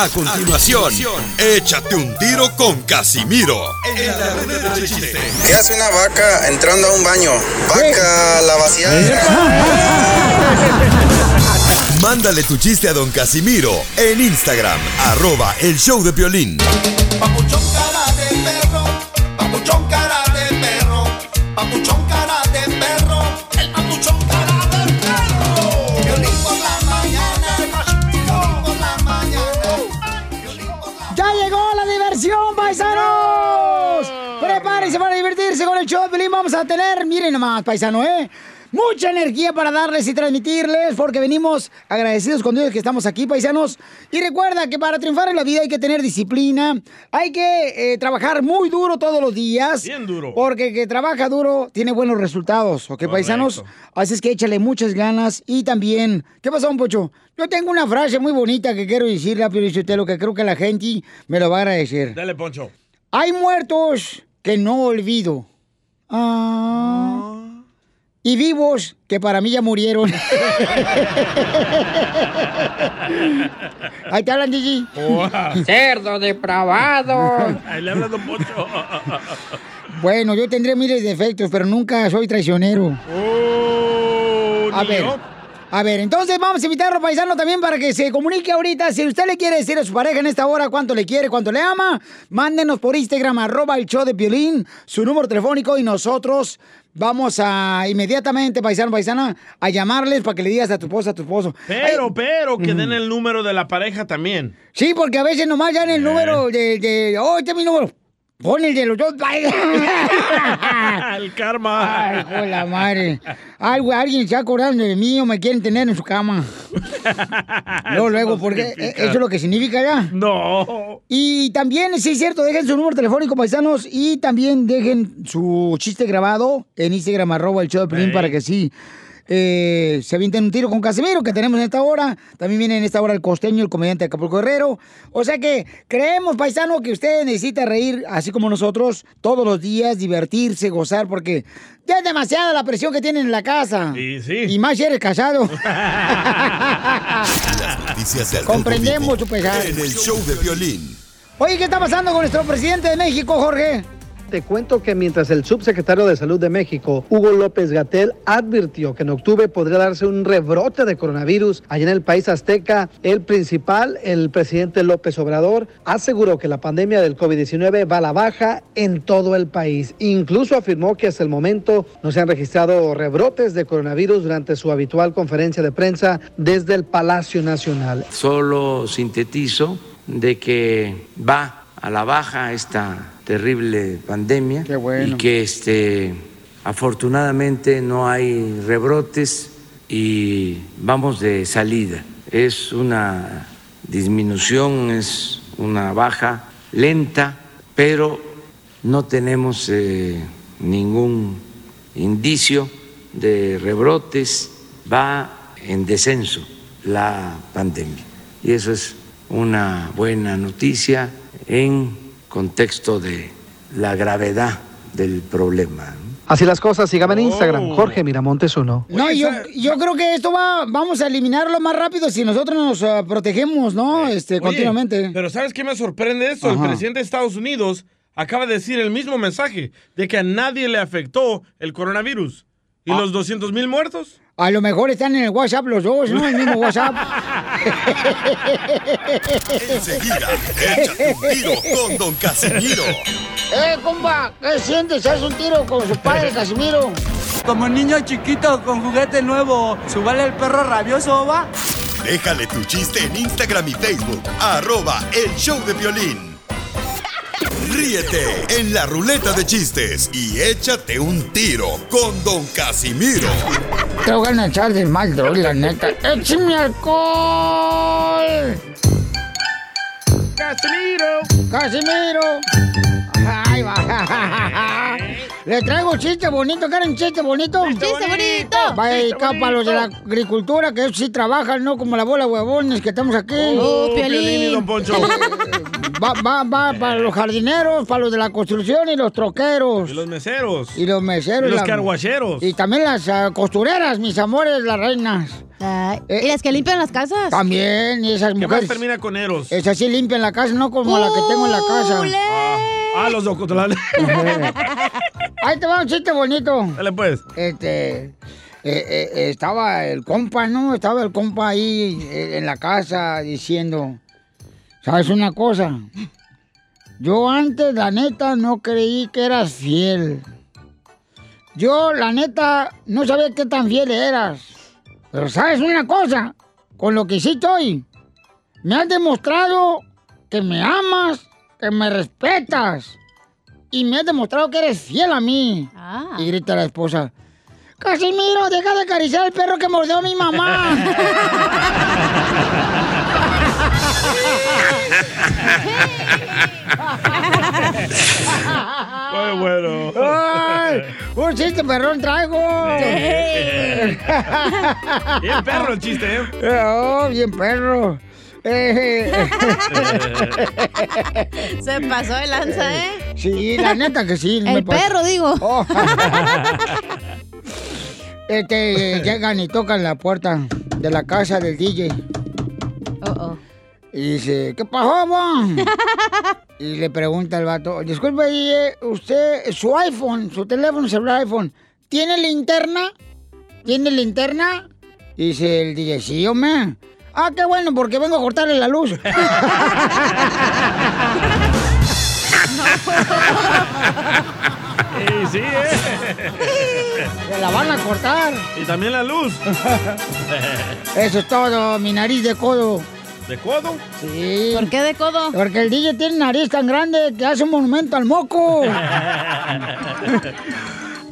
A continuación, échate un tiro con Casimiro. En la ruleta de chiste. ¿Qué hace una vaca entrando a un baño? Vaca, la vaciada. Mándale tu chiste a don Casimiro en Instagram, arroba el show de violín. Papuchón cara de perro, papuchón cara de perro, papuchón Vamos a tener, miren nomás, paisano, ¿eh? Mucha energía para darles y transmitirles, porque venimos agradecidos con Dios que estamos aquí, paisanos. Y recuerda que para triunfar en la vida hay que tener disciplina, hay que eh, trabajar muy duro todos los días. Bien duro. Porque el que trabaja duro tiene buenos resultados, ¿ok, paisanos? Así es que échale muchas ganas y también... ¿Qué pasó, un pocho? Yo tengo una frase muy bonita que quiero decirle a lo que creo que la gente me lo va a agradecer. Dale, Poncho. Hay muertos que no olvido. Ah. Y vivos que para mí ya murieron. Ahí te hablan, Gigi. Cerdo depravado. Ahí le habla Don Poncho. Bueno, yo tendré miles de defectos, pero nunca soy traicionero. a ver. A ver, entonces vamos a invitar a los paisanos también para que se comunique ahorita. Si usted le quiere decir a su pareja en esta hora cuánto le quiere, cuánto le ama, mándenos por Instagram, arroba el show de Piolín, su número telefónico y nosotros vamos a inmediatamente, paisano, paisana, a llamarles para que le digas a tu esposa, a tu esposo. Pero, pero, que den el número de la pareja también. Sí, porque a veces nomás ya en el número de, de oh, este es mi número. Pon el de los dos. el karma. Ay, de la madre. Algo, alguien se ha acordado de mí o me quieren tener en su cama. No, luego, porque significa. eso es lo que significa ya. No. Y también, sí es cierto, dejen su número telefónico, paisanos, y también dejen su chiste grabado en Instagram, arroba el show de Pelín, para que sí eh, se avienten un tiro con Casimiro, que tenemos en esta hora. También viene en esta hora el costeño, el comediante de Acapulco Herrero. O sea que creemos, paisano, que usted necesita reír, así como nosotros, todos los días, divertirse, gozar, porque ya es demasiada la presión que tienen en la casa. Sí, sí. Y más si eres casado. Noticias del Rojo Comprendemos tu pesar. En el show de violín. Oye, ¿qué está pasando con nuestro presidente de México, Jorge? Te cuento que mientras el subsecretario de Salud de México, Hugo López Gatel, advirtió que en octubre podría darse un rebrote de coronavirus allá en el país azteca, el principal, el presidente López Obrador, aseguró que la pandemia del COVID-19 va a la baja en todo el país. Incluso afirmó que hasta el momento no se han registrado rebrotes de coronavirus durante su habitual conferencia de prensa desde el Palacio Nacional. Solo sintetizo de que va a la baja esta terrible pandemia y que este afortunadamente no hay rebrotes y vamos de salida. Es una disminución, es una baja lenta, pero no tenemos eh, ningún indicio de rebrotes, va en descenso la pandemia. Y eso es una buena noticia en contexto de la gravedad del problema. Así las cosas, sígame en Instagram, Jorge Miramontes uno. No, yo, yo creo que esto va, vamos a eliminarlo más rápido si nosotros nos ah, protegemos, ¿no? Este, Oye, continuamente. Pero ¿sabes qué me sorprende esto? Ajá. El presidente de Estados Unidos acaba de decir el mismo mensaje de que a nadie le afectó el coronavirus. ¿Y Ah. los 200 mil muertos? A lo mejor están en el WhatsApp los dos, ¿no? El mismo WhatsApp. Enseguida, échate un tiro con don Casimiro. ¡Eh, compa! ¿Qué sientes? ¿Haz un tiro con su padre, Casimiro? Como niño chiquito con juguete nuevo, ¿subale el perro rabioso, va? Déjale tu chiste en Instagram y Facebook, arroba el show de violín. Ríete en la ruleta de chistes y échate un tiro con don Casimiro. Te voy a echar de mal, droga, la neta. ¡Échame alcohol! ¡Casimiro! ¡Casimiro! ¡Ay, va! Le traigo chiste bonito, ¿quieren chiste bonito? ¡Chiste bonito! Va acá para los de la agricultura, que ellos sí trabajan, no como la bola de huevones que estamos aquí. Oh, Piolín y Don Poncho. Va, va, va para los jardineros, para los de la construcción y los troqueros. Y los meseros. Y los meseros. Y los la- carguacheros. Y también las ah, costureras, mis amores, las reinas. ¿Y las que limpian las casas? También, y esas ¿Qué más mujeres. termina con Eros? Esas sí limpian la casa, no como la que tengo en la casa. Ah, los de Ocotlán. Ahí te va un chiste bonito. Dale pues. Este. eh, eh, eh, estaba el compa, ¿no? Estaba el compa ahí eh, en la casa diciendo, ¿sabes una cosa? Yo antes, la neta, no creí que eras fiel. Yo, la neta, no sabía qué tan fiel eras. Pero ¿sabes una cosa? Con lo que hiciste hoy, me has demostrado que me amas, que me respetas. Y me has demostrado que eres fiel a mí. Y grita la esposa. Casimiro, deja de acariciar al perro que mordió a mi mamá. Muy bueno. Ay, un chiste perrón traigo. Bien perro el chiste, ¿eh? Oh, bien perro. Se pasó de lanza, ¿eh? Sí, la neta que sí. El me perro, digo. Oh. Este, llegan y tocan la puerta de la casa del DJ. Y dice, ¿qué pasó, bon? y le pregunta el vato, disculpe, DJ, usted, su iPhone, su teléfono celular iPhone, ¿tiene linterna? ¿Tiene linterna? Y dice el DJ, sí, hombre. Ah, qué bueno, porque vengo a cortarle la luz. Sí, sí, ¿eh? Se la van a cortar. Y también la luz. Eso es todo, mi nariz de codo. ¿De codo? Sí. ¿Por qué de codo? Porque el DJ tiene nariz tan grande que hace un monumento al moco.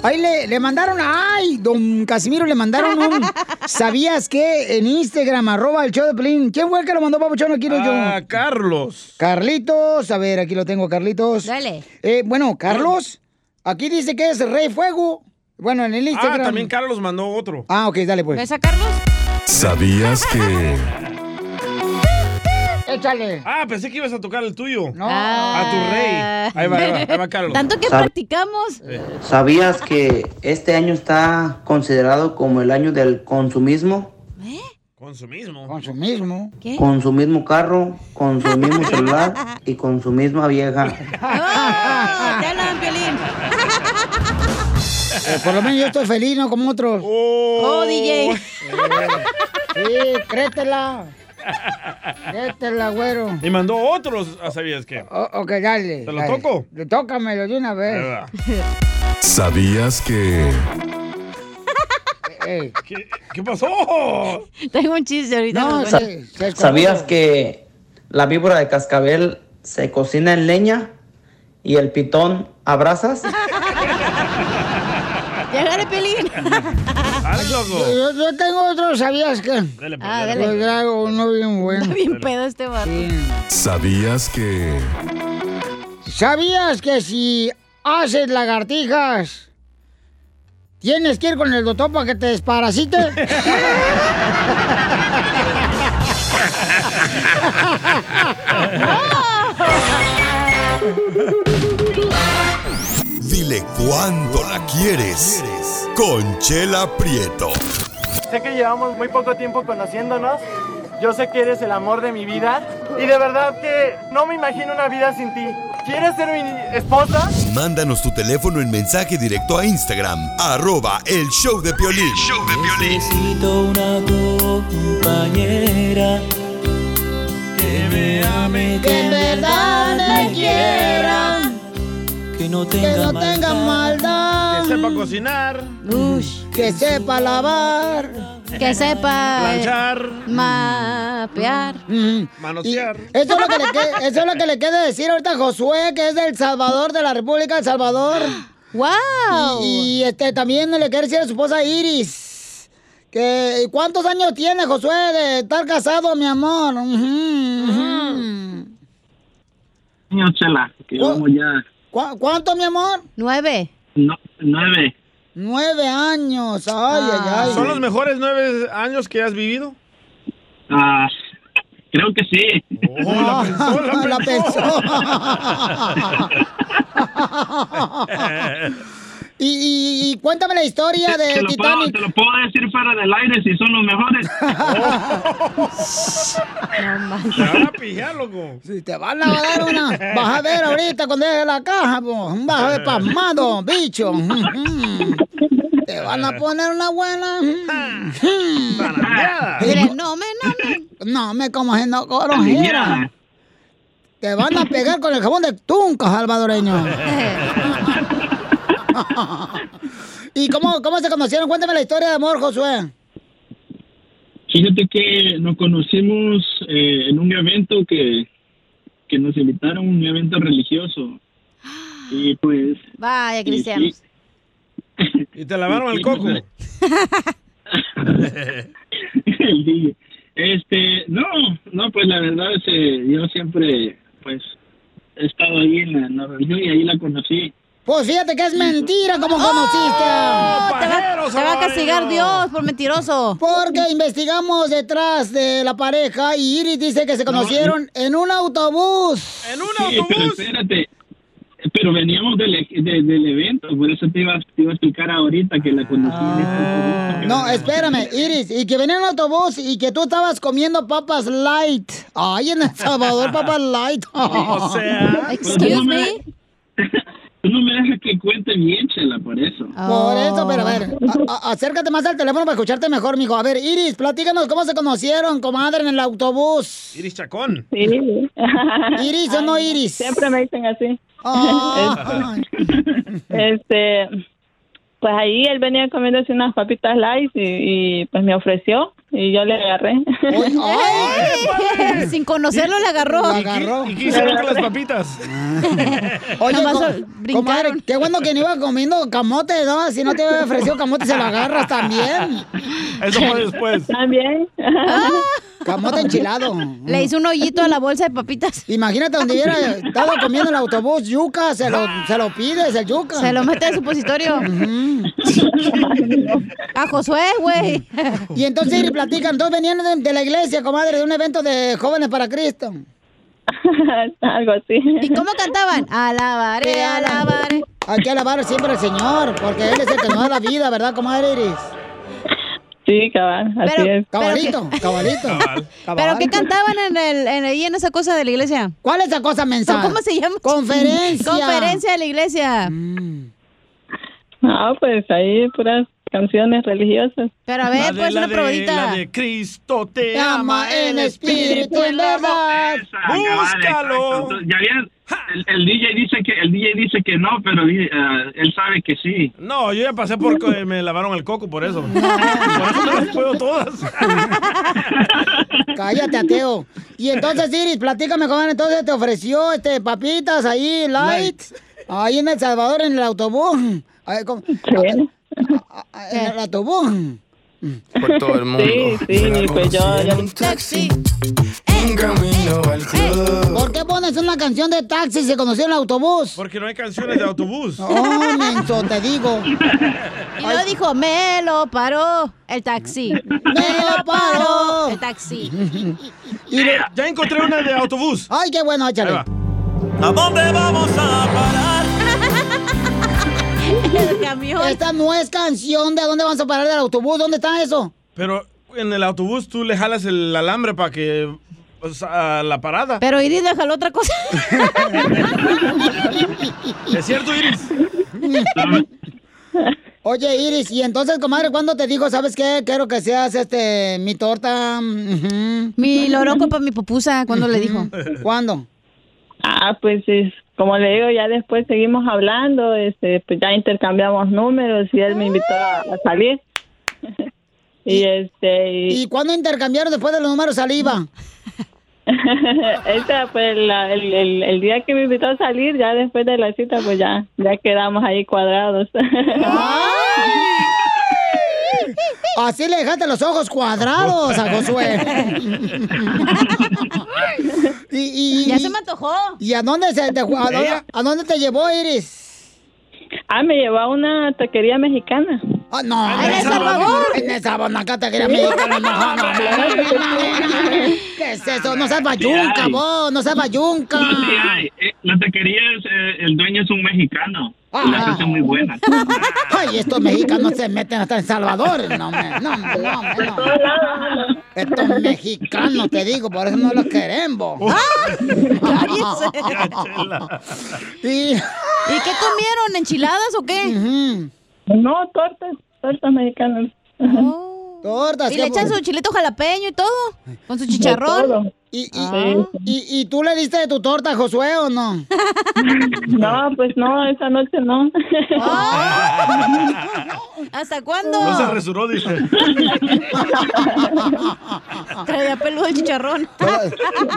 Ahí le, le mandaron, ay, don Casimiro, le mandaron un, ¿sabías qué? En Instagram, arroba el show de Pelín. ¿Quién fue el que lo mandó, papuchón? Aquí lo yo. Ah, Carlos. Carlitos, a ver, aquí lo tengo, Carlitos. Dale. Eh, bueno, Carlos, aquí dice que es Rey Fuego. Bueno, en el Ah, Instagram. también Carlos mandó otro. Ah, ok, dale pues. ¿Ves a Carlos? ¿Sabías que... Échale. Ah, pensé que ibas a tocar el tuyo. No. A tu rey. Ahí va, ahí va, ahí va Carlos. Tanto que Sab- practicamos. ¿Sabías que este año está considerado como el año del consumismo? Consumismo. Consumismo. ¿Qué? Con su mismo carro, con su mismo celular y con su misma vieja. ¡Oh! ¡Te hablan, Piolín! Eh, por lo menos yo estoy feliz, no como otros. ¡Oh, DJ! Sí, créetela. Créetela, güero. Y mandó otros, ¿sabías qué? O- ok, dale. ¿Te lo dale. toco? Tócamelo de una vez. ¿Sabías que... Ey. ¿Qué, qué pasó? Tengo un chiste ahorita. No. ¿Sabías que la víbora de cascabel se cocina en leña y el pitón a brasas? Llegale, Piolín. Loco. Yo, yo tengo otro, ¿sabías qué? Dale, pues, Ah, dale. traigo uno bien bueno. Está bien pedo este vato. Sí. ¿Sabías que... ¿Sabías que si haces lagartijas, tienes que ir con el doctor para que te desparasite? Dile cuándo la quieres. Conchela Prieto. Sé que llevamos muy poco tiempo conociéndonos. Yo sé que eres el amor de mi vida. Y de verdad que no me imagino una vida sin ti. ¿Quieres ser mi esposa? Mándanos tu teléfono en mensaje directo a Instagram, arroba el show de Piolín. Necesito una compañera que me ame, que en verdad me quiera, que no que tenga, maldad, Que sepa cocinar, Ush. que sepa lavar. Que sepa planchar, mapear. Mm. Manosear. Eso es, lo que le que- eso es lo que le queda decir ahorita a Josué, que es del Salvador, de la República del Salvador. ¡Wow! Y, y, este también le quiere decir a su esposa Iris. Que, ¿Cuántos años tiene Josué de estar casado, mi amor? Ujú, ujú. Señor Chela, que Oh. vamos ya ¿Cu- ¿Cuánto, mi amor? Nueve. no- nueve. Nueve años. Ay, ay, ay. ¿Son los mejores nueve años que has vivido? Ah, creo que sí. Oh, la pensó, la La pensó. Y, y- y cuéntame la historia Te del lo, puedo, Titanic. te lo puedo decir fuera del aire si son los mejores. Te van a pillar, loco. Sí, te van a dar una. Vas a ver ahorita cuando llegue la caja, po. Vas a ver pasmado, bicho. Te van a poner una buena. Dile, no me, no me. No me como haciendo corojera. Te van a pegar con el jabón de tunca, salvadoreño. ¿Y cómo, cómo se conocieron? Cuéntame la historia de amor, Josué. Fíjate que nos conocimos eh, en un evento que, que nos invitaron, un evento religioso. Y pues... Vaya, y cristianos. Y te lavaron el coco. Este, no, no, pues la verdad es que yo siempre, pues, he estado ahí en la, en la religión y ahí la conocí. Pues fíjate que es mentira como conociste. Oh, te, va, te va a castigar Dios por mentiroso. Porque investigamos detrás de la pareja y Iris dice que se conocieron en un autobús. ¿En un Sí, pero espérate, pero veníamos del, e- de- del evento, por eso te iba, te iba a explicar ahorita que la conocí en este autobús. No, espérame, Iris, y que venía en un autobús y que tú estabas comiendo papas light. Ay, en El Salvador, papas light. O sea, Excuse me. Tú no me dejas que cuente bien, Chela, por eso. Por eso, pero a ver, a- a- acércate más al teléfono para escucharte mejor, mijo. A ver, Iris, platícanos cómo se conocieron, comadre, en el autobús. Iris Chacón. Sí. ¿Iris o no Iris? Siempre me dicen así. Este, pues ahí él venía comiéndose unas papitas light y, y, pues me ofreció y yo le agarré. Ay, Sin conocerlo le agarró. Agarró. ¿Y qué hicieron con las papitas? Oye, Nomás co- brincaron. comadre, qué bueno que no iba comiendo camote, ¿no? Si no te hubiera ofrecido camote, se lo agarras también. Eso fue después. También. Camote enchilado. Le hizo un hoyito a la bolsa de papitas. Imagínate donde hubiera estado comiendo en el autobús yuca, se lo, se lo pides, el yuca. Se lo mete en supositorio. A Josué, güey. Y entonces, platican, entonces venían de, de la iglesia, comadre, de un evento de jóvenes para Cristo. Algo así. ¿Y cómo cantaban? Alabaré, alabaré. Hay que alabar siempre al Señor, porque Él es el que nos da la vida, ¿verdad, comadre Iris? Sí, cabal, así Pero- es. Cabalito, cabalito. ¿Pero qué cantaban en el, en, ahí en esa cosa de la iglesia? ¿Cuál es esa cosa mensa? ¿Cómo se llama? Conferencia. Conferencia de la iglesia. No, pues ahí puras canciones religiosas. Pero a La ver, de- pues la una de- probadita. La de Cristo te Te ama en espíritu, en verdad. Búscalo. ya bien, el, el DJ dice que el DJ dice que no, pero eh, él sabe que sí. No, yo ya pasé por que me lavaron el coco por eso. Por eso me las puedo todas. Cállate, ateo. Y entonces, Iris, platícame, comadre, entonces te ofreció este papitas ahí, light, ahí en El Salvador, en el autobús. Ahí, con- a- a- en el autobús. Por todo el mundo. Sí, sí, pues yo, yo Taxi. Un camino al club. ¿Por qué pones una canción de taxi si se conoció en el autobús? Porque no hay canciones de autobús. Oh, menso, te digo. Y luego dijo, me lo paró el taxi. Me lo paró. el taxi. Y lo- Ya encontré una de autobús. Ay, qué bueno, échale. ¿A dónde vamos a parar? Camión. Esta no es canción de a dónde vamos a parar del autobús. ¿Dónde está eso? Pero en el autobús tú le jalas el alambre para que pues, a la parada. Pero Iris le jaló otra cosa. ¿Es cierto, Iris? Oye, Iris, y entonces, comadre, ¿cuándo te dijo, sabes qué? Quiero que seas este, mi torta. Mi loroco para mi pupusa, cuando le dijo. ¿Cuándo? Ah, pues es, como le digo, ya después seguimos hablando, este, pues ya intercambiamos números y él me invitó a, a salir. y este, y, ¿Y cuándo intercambiaron después de los números saliva? esta, pues la- el, el, el día que me invitó a salir, ya después de la cita, pues ya, ya quedamos ahí cuadrados. Así le dejaste los ojos cuadrados a Josué. y, y- Ya se me antojó. ¿Y a dónde, se te, a, dónde, a dónde te llevó, Iris? ah, me llevó a una taquería mexicana. Ah, no. ¿En El Salvador? En El Salvador, acá te quería mexicana. No, no, no, no. ¿Qué es eso? No seas bayunca, vos. No seas bayunca. No, sí hay. Eh, La taquería, es, eh, el dueño es un mexicano. Y la salsa es muy buena. Ay, estos mexicanos se meten hasta en Salvador. No, me, no, me, no, me, no. Estos mexicanos, te digo, por eso no los queremos. ¿Y qué comieron? ¿Enchiladas o qué? No, tortas, tortas mexicanas. Tortas. ¿Y le echan su chilito jalapeño y todo? ¿Con su chicharrón? ¿Y, y, Ah. y, y tú le diste de tu torta a Josué o no? No, pues no, esa noche no. ¿Hasta cuándo? No se resuró, dice. Traía peludo el chicharrón.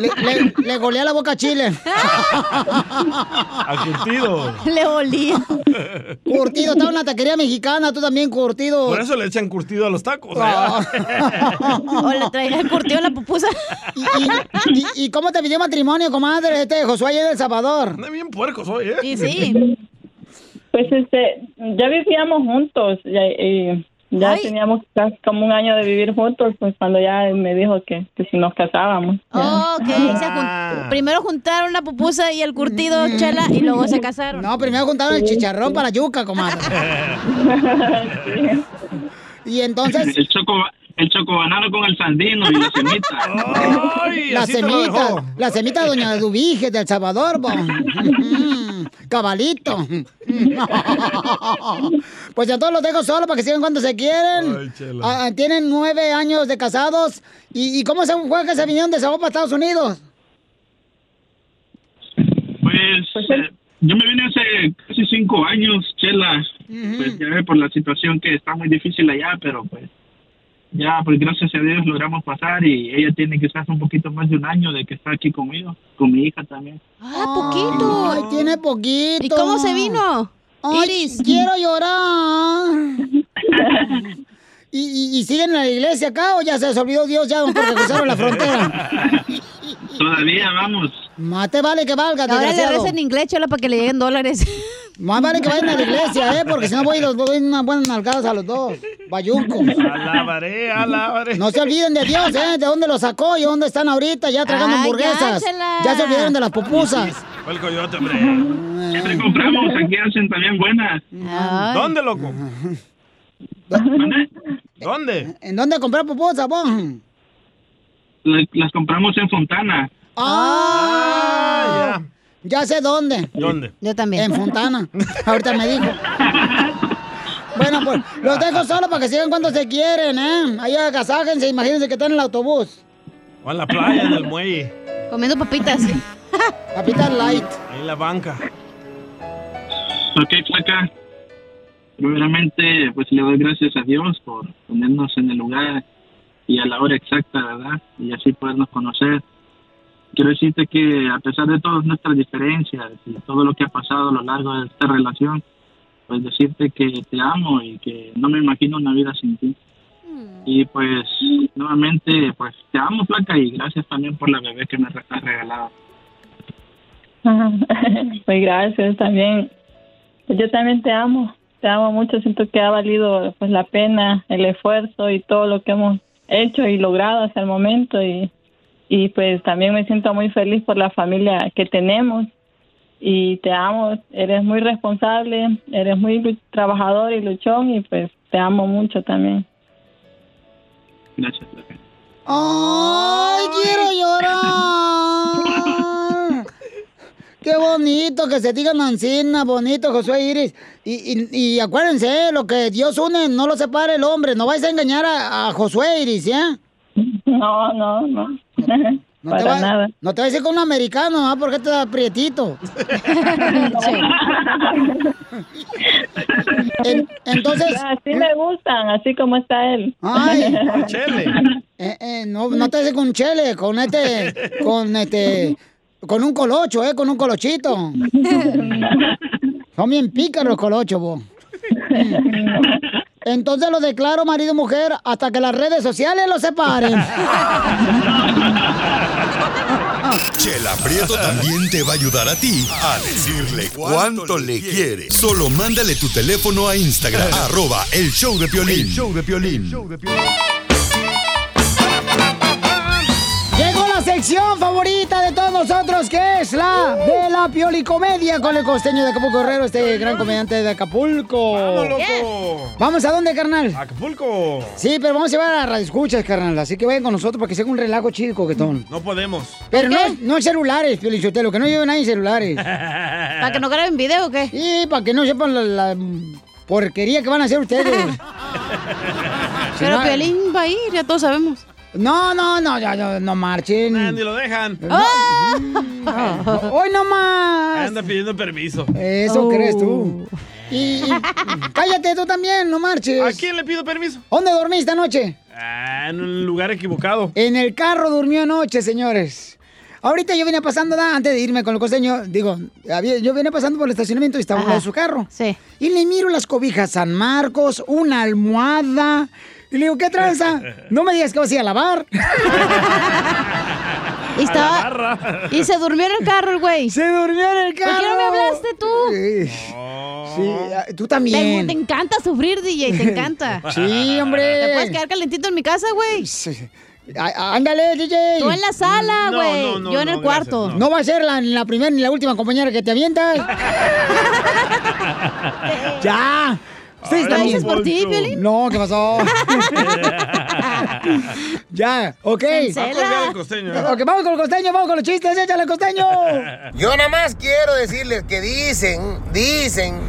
Le, le, le golea la boca a Chile. A curtido. Le olía. Curtido, estaba en una taquería mexicana, tú también, curtido. Por eso le echan curtido a los tacos. ¿eh? O le traía curtido en la pupusa. ¿Y, y cómo te pidió matrimonio, comadre, este Josué de El Salvador? Anda bien puerco soy, ¿eh? Y sí. Pues este, ya vivíamos juntos, ya, y ya Ay. teníamos casi como un año de vivir juntos, pues cuando ya me dijo que, que si nos casábamos. Oh, ok. Se jun- Primero juntaron la pupusa y el curtido, chela, y luego se casaron. No, primero juntaron el chicharrón para la yuca, comadre. Y entonces, El choco, el chocobanano con el sandino y la semita. Ay, la semita, la semita de Doña Dubige de El Salvador, bo. Mm, Cabalito. Pues ya todos los dejo solo para que sigan cuando se quieren. Ay. Ah, tienen nueve años de casados. ¿Y, y cómo se fue que se vinieron de Sabor para Estados Unidos? Pues eh, yo me vine hace casi cinco años, Chela. Pues ya ve por la situación que está muy difícil allá, pero pues ya, pues gracias a Dios logramos pasar y ella tiene quizás un poquito más de un año de que está aquí conmigo, con mi hija también. Ah, poquito. Ay, tiene poquito. ¿Y cómo se vino? Ay, Iris. quiero llorar. ¿Y, y, y siguen en la iglesia acá o ya se les olvidó Dios ya porque cruzaron la frontera? Todavía vamos. Más te vale que valga, Ahora le reza en inglés, chela, para que le lleguen dólares. Más vale que vayan a la iglesia, ¿eh? Porque si no voy los doy unas buenas nalgadas a los dos. Bayunco. Alabaré, alabaré. No se olviden de Dios, ¿eh? De dónde los sacó y dónde están ahorita ya tragando Ay, hamburguesas. ya, se olvidaron de las pupusas. Fue el coyote, hombre. Siempre compramos, aquí hacen también buenas. Ay. ¿Dónde, loco? ¿Dónde? ¿Dónde? ¿En dónde comprar pupusas, vos? La- Las compramos en Fontana. Ah, ya sé dónde. ¿Dónde? Yo también. En Fontana. Ahorita me dijo. Bueno, pues los dejo solo para que sigan cuando se quieren, ¿eh? Ahí agasájense, imagínense que están en el autobús. O en la playa, en el muelle. Comiendo papitas. Papitas light. Ahí en la banca. Ok, flaca. Primeramente, pues le doy gracias a Dios por ponernos en el lugar y a la hora exacta, ¿verdad? Y así podernos conocer. Quiero decirte que a pesar de todas nuestras diferencias y todo lo que ha pasado a lo largo de esta relación, pues decirte que te amo y que no me imagino una vida sin ti. Y pues nuevamente, pues te amo, flaca, y gracias también por la bebé que me has regalado. Pues gracias también. Pues Yo también te amo, te amo mucho. Siento que ha valido pues la pena, el esfuerzo y todo lo que hemos hecho y logrado hasta el momento y y pues también me siento muy feliz por la familia que tenemos y te amo. Eres muy responsable, eres muy trabajador y luchón y pues te amo mucho también. Gracias. ¡Ay, quiero llorar! Qué bonito que se digan Mancina, bonito Josué Iris. Y, y, y acuérdense, ¿eh? lo que Dios une, no lo separa el hombre. No vais a engañar a, a Josué Iris, ¿eh? No, no, no. No Para te va, nada. No te vas a decir con un americano, ¿ah? Porque te da prietito. En- entonces. Así me gustan, así como está él. Ay, Eh, eh, no, no te haces con chele, con este, con este, con un colocho, eh, con un colochito. Son bien pícaros los colochos, vos. Entonces lo declaro marido y mujer hasta que las redes sociales lo separen. Chela Prieto también te va a ayudar a ti a decirle cuánto le quiere. Solo mándale tu teléfono a Instagram, arroba el show de Piolín. show de Piolín. Llegó la la sección favorita de todos nosotros, que es la de la piolicomedia con el costeño de Acapulco Guerrero, este gran comediante de Acapulco. ¡Vamos, loco! ¿Vamos a dónde, carnal? Acapulco. Sí, pero vamos a llevar a Radio Escuchas, carnal. Así que vayan con nosotros para que sea un relajo chido, coquetón. No podemos. Pero no, no celulares, Piolichotelo, que no lleven ahí celulares. ¿Para que no graben video o qué? Sí, para que no sepan la, la porquería que van a hacer ustedes. Pero Piolín va a ir, ya todos sabemos. No, no, no, ya, ya, no marchen. Andy, lo dejan. No. Hoy no más. Anda pidiendo permiso. Eso crees tú. Y, y- cállate tú también, no marches. ¿A quién le pido permiso? ¿Dónde dormiste anoche? Ah, en un lugar equivocado. En el carro durmió anoche, señores. Ahorita yo venía pasando, da, antes de irme con el costeño, digo, había- yo venía pasando por el estacionamiento y estaba en su carro. Sí. Y le miro las cobijas San Marcos, una almohada. Y le digo, ¿qué tranza? No me digas que vas a ir a lavar. Y estaba. Y se durmió en el carro el güey. Se durmió en el carro. ¿Por qué no me hablaste tú? Sí, Sí, ah, tú también. te encanta sufrir, DJ, te encanta. Sí, hombre. Te puedes quedar calentito en mi casa, güey. Á- Ándale, DJ. Tú en la sala, No, güey. no, no, Yo en no, el cuarto. gracias, No va a ser la, la primera ni la última compañera que te avientas. ya. Ustedes ¿Lo dices por ti, Piolín? No, ¿qué pasó? ya, ok. Va a colgar el costeño. ¿eh? Ok, vamos con el costeño, vamos con los chistes, échale costeño. Yo nada más quiero decirles que dicen, dicen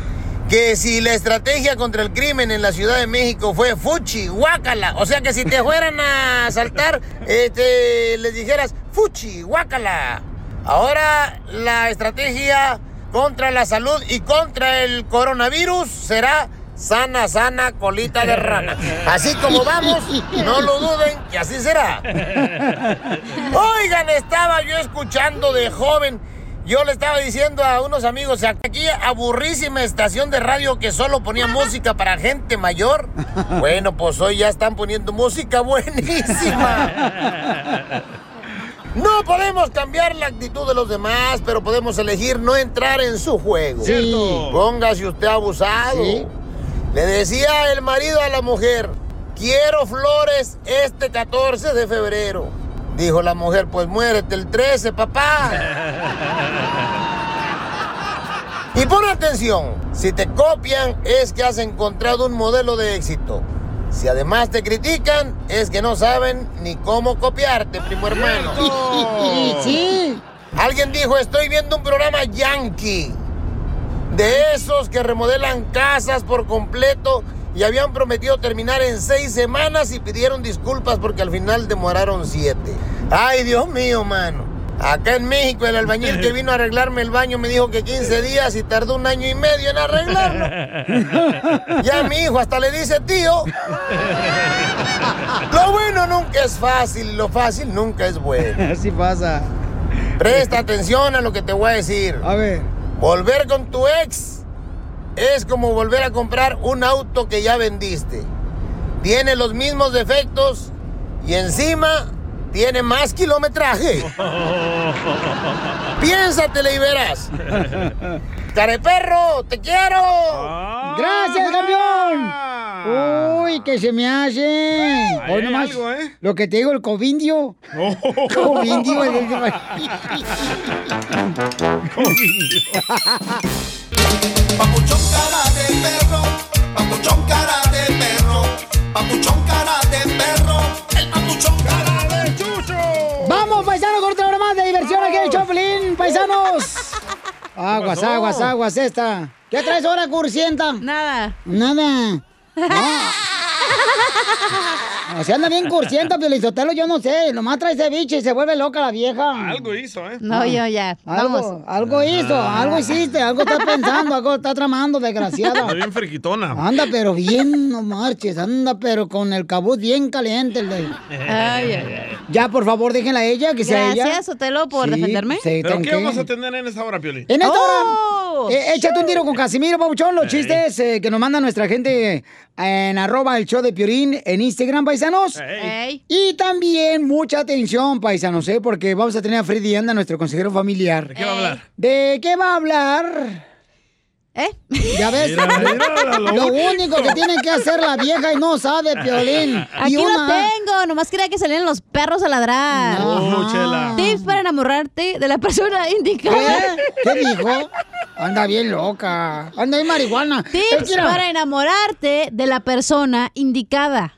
que si la estrategia contra el crimen en la Ciudad de México fue fuchi, guácala, o sea que si te fueran a asaltar, este, les dijeras fuchi, guácala. Ahora la estrategia contra la salud y contra el coronavirus será sana, sana, colita de rana. Así como vamos, no lo duden que así será. Oigan, estaba yo escuchando de joven. Yo le estaba diciendo a unos amigos, aquí aburrísima estación de radio que solo ponía música para gente mayor. Bueno, pues hoy ya están poniendo música buenísima. No podemos cambiar la actitud de los demás, pero podemos elegir no entrar en su juego. Cierto. Póngase usted abusado. Sí. Le decía el marido a la mujer, quiero flores este 14 de febrero. Dijo la mujer, pues muérete el 13, papá. Y pon atención, si te copian es que has encontrado un modelo de éxito. Si además te critican es que no saben ni cómo copiarte, primo hermano. sí. Alguien dijo, estoy viendo un programa yankee. De esos que remodelan casas por completo y habían prometido terminar en seis semanas y pidieron disculpas porque al final demoraron siete. Ay, Dios mío, mano. Acá en México el albañil que vino a arreglarme el baño me dijo que 15 días y tardó un año y medio en arreglarlo. Ya mi hijo hasta le dice tío. Lo bueno nunca es fácil lo fácil nunca es bueno. Así pasa. Presta atención a lo que te voy a decir. A ver. Volver con tu ex es como volver a comprar un auto que ya vendiste. Tiene los mismos defectos y encima tiene más kilometraje. Piénsatele y verás. Careperro, te quiero. ¡Gracias, campeón! Uy, que se me hace. Hoy nomás, algo, ¿eh? Lo que te digo, el covindio. Covindio. el- el- Papuchón cara de perro, papuchón cara de perro, papuchón cara Aguas, aguas, aguas, esta. ¿Qué traes ahora, cursienta? Nada. Nada. No. O sea, anda bien cursienta, Piolizotelo, yo no sé. Nomás trae ceviche y se vuelve loca la vieja. Algo hizo, ¿eh? No, yo ya. Algo, Vamos. algo hizo, algo hiciste, algo está pensando, algo está tramando, Está desgraciada. bien friquitona. Anda, pero bien, no marches, anda, pero con el cabuz bien caliente. el de- Ay, ay, ay. Ya, por favor, déjenla a ella, que sea ella. Gracias, Otelo, por Sí, defenderme. sí, ¿Pero ¿con qué vamos a tener en esta hora, Pioli? En esta ¡Oh! hora, eh, échate un tiro con Casimiro, Pabuchón, los chistes eh, que nos manda nuestra gente en arroba el show de Piorín en Instagram, paisanos. Y también mucha atención, paisanos, ¿eh? porque vamos a tener a Freddy Anda, nuestro consejero familiar. ¿De qué va a hablar? ¿De qué va a hablar? ¿Eh? Ya ves, Mira, mira, lo, lo- único que tiene que hacer la vieja y no sabe, Piolín. Aquí y lo una- tengo, nomás quería que salieran los perros a ladrar. No, Ajá. Chela. Tips para enamorarte de la persona indicada. ¿Qué? ¿Qué dijo? Anda bien loca. Anda bien marihuana. Tips para enamorarte de la persona indicada.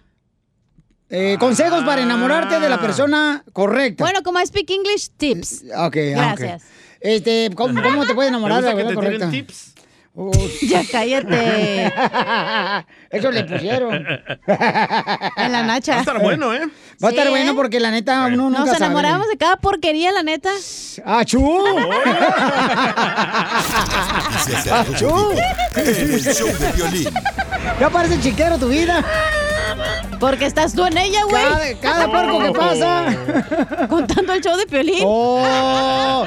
eh, consejos para enamorarte de la persona correcta. Bueno, como I speak English, tips. Ok, ah. Gracias. Este, ¿cómo, cómo te puedes enamorar de ¿Te la tiren correcta? tips? Ya cállate. Eso le pusieron. En la nacha. Va a estar bueno, ¿eh? Va a estar Sí, bueno porque la neta uno nunca Nos sabe. enamoramos de cada porquería, la neta. ¡Achú! Al ¡Achú! El show de violín. Ya parece chiquero tu vida. Porque estás tú en ella, güey. Cada, cada puerco que pasa. Contando el show de Piolín. ¡Oh!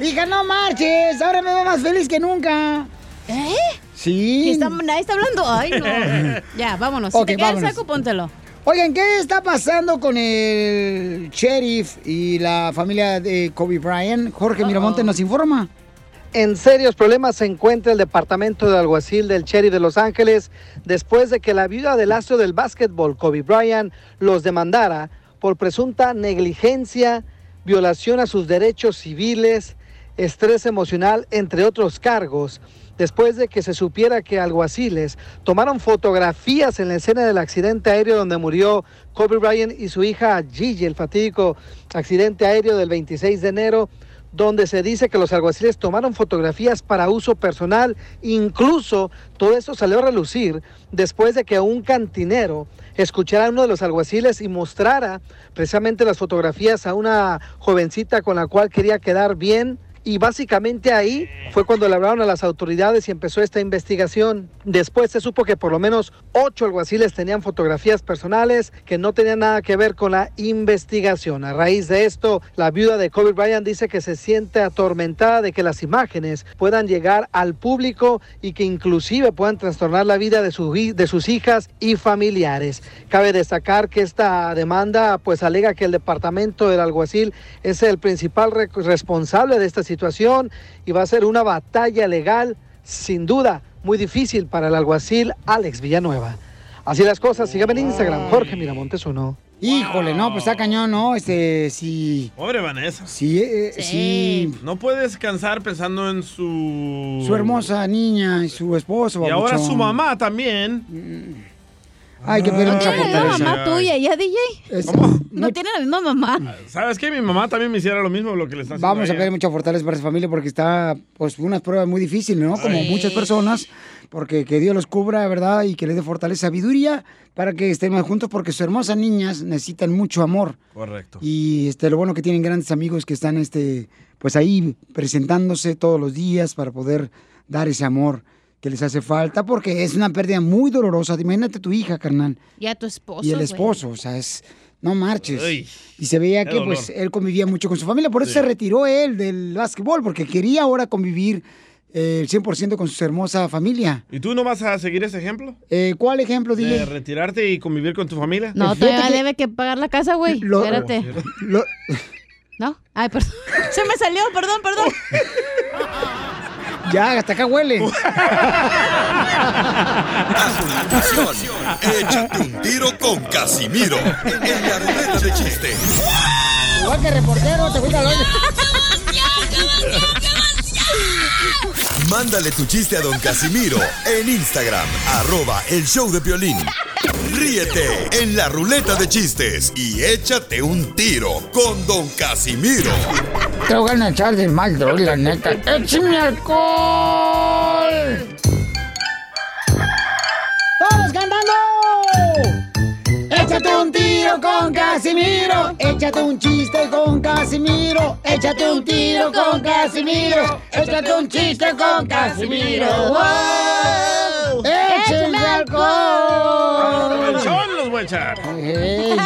Hija, no marches. Ahora me veo más feliz que nunca. ¿Eh? Sí. ¿Qué está- nadie está hablando. Ay, no. Ya, vámonos. Si te queda el vámonos. saco, póntelo. Oigan, ¿qué está pasando con el sheriff y la familia de Kobe Bryant? Jorge Miramonte nos informa. En serios problemas se encuentra el departamento de alguacil del Sheriff de Los Ángeles después de que la viuda del astro del básquetbol, Kobe Bryant, los demandara por presunta negligencia, violación a sus derechos civiles, estrés emocional, entre otros cargos, después de que se supiera que alguaciles tomaron fotografías en la escena del accidente aéreo donde murió Kobe Bryant y su hija Gigi, el fatídico accidente aéreo del 26 de enero donde se dice que los alguaciles tomaron fotografías para uso personal, incluso todo esto salió a relucir después de que un cantinero escuchara a uno de los alguaciles y mostrara precisamente las fotografías a una jovencita con la cual quería quedar bien. Y básicamente ahí fue cuando le hablaron a las autoridades y empezó esta investigación. Después se supo que por lo menos ocho alguaciles tenían fotografías personales que no tenían nada que ver con la investigación. A raíz de esto, la viuda de Kobe Bryant dice que se siente atormentada de que las imágenes puedan llegar al público y que inclusive puedan trastornar la vida de, de sus hijas y familiares. Cabe destacar que esta demanda pues alega que el departamento del alguacil es el principal re- responsable de esta situación y va a ser una batalla legal sin duda muy difícil para el alguacil Alex Villanueva. Así las cosas, síganme en Instagram, Jorge Miramontes uno. Híjole, no, pues está cañón, ¿no? Este, sí. Pobre Vanessa. Sí, eh, sí. No puedes descansar pensando en su... Su hermosa niña y su esposo. Y ahora su mamá también. Ay, que pero ¿No tiene la misma mamá tuya ya, DJ? ¿Cómo? No tiene la misma mamá. ¿Sabes qué? Mi mamá también me hiciera lo mismo lo que le está haciendo Vamos a ver mucha fortaleza para esa familia porque está, pues, unas pruebas muy difíciles, ¿no? Como Sí. muchas personas, porque que Dios los cubra, ¿verdad? Y que les dé fortaleza, sabiduría para que estén más juntos porque sus hermosas niñas necesitan mucho amor. Correcto. Y este, lo bueno que tienen grandes amigos que están, este, pues ahí presentándose todos los días para poder dar ese amor que les hace falta, porque es una pérdida muy dolorosa. Imagínate tu hija, carnal, Y a tu esposo. y el güey. esposo, o sea, es, no marches. Y se veía que pues él convivía mucho con su familia, por eso Sí. se retiró él del básquetbol, porque quería ahora convivir eh, el 100% con su hermosa familia. ¿Y tú no vas a seguir ese ejemplo? Eh, ¿Cuál ejemplo, ¿De DJ? retirarte y convivir con tu familia? No, todavía que- debe que pagar la casa, güey. Lo- Espérate. Lo- ¿No? Ay, perdón. Se me salió, perdón, perdón. ya, hasta acá huele. Continuación, échate un tiro con Casimiro en la ruleta de chiste. Igual que reportero, te al hoyo. Mándale tu chiste a don Casimiro en Instagram, arroba el show de violín. Ríete en la ruleta de chistes y échate un tiro con don Casimiro. Te voy a echar de mal, droga, la neta. ¡Échame alcohol! ¡Todos cantando! Échate un tiro con Casimiro. Échate un chiste con Casimiro. Échate un tiro con Casimiro. Échate un chiste con Casimiro. ¡Wow! ¡Échame alcohol! ¡Son los voy a echar! Ey.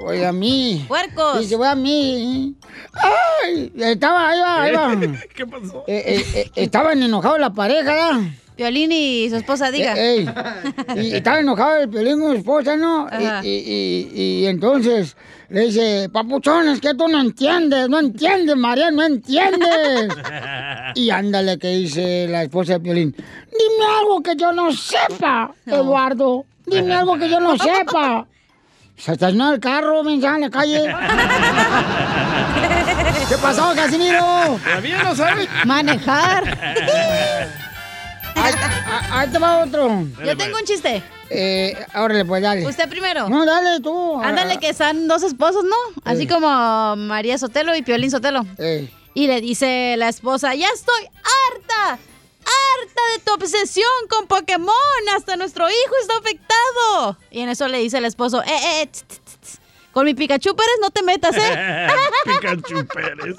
Oye, a mí. Puercos. Dice, voy a mí. ¡Ay! Estaba, ahí va, ahí va. ¿Qué pasó? Eh, eh, eh, estaban enojados la pareja, ¿verdad? Piolín y su esposa, diga. Eh, ey. Y estaba enojado el pelín con su esposa, ¿no? Y, y, y, y entonces le dice, papuchón, es que tú no entiendes, no entiendes, María, no entiendes. Y ándale que dice la esposa de Piolín. Dime algo que yo no sepa, Eduardo. Dime algo que yo no sepa. Se estacionó el carro, mensaje en la calle. ¿Qué pasó, Casimiro? Todavía no sabe. Manejar. Ahí, a- ahí te va otro. Yo tengo un chiste. Eh, órale, pues dale. Usted primero. No, dale tú. Ándale, que están dos esposos, ¿no? Así Eh. como María Sotelo y Piolín Sotelo. Y le dice la esposa, ya estoy harta, harta de tu obsesión con Pokémon. Hasta nuestro hijo está afectado. Y en eso le dice el esposo, eh, eh, tss, tss, tss, con mi Pikachu Pérez no te metas, ¿eh? Pikachu Pérez.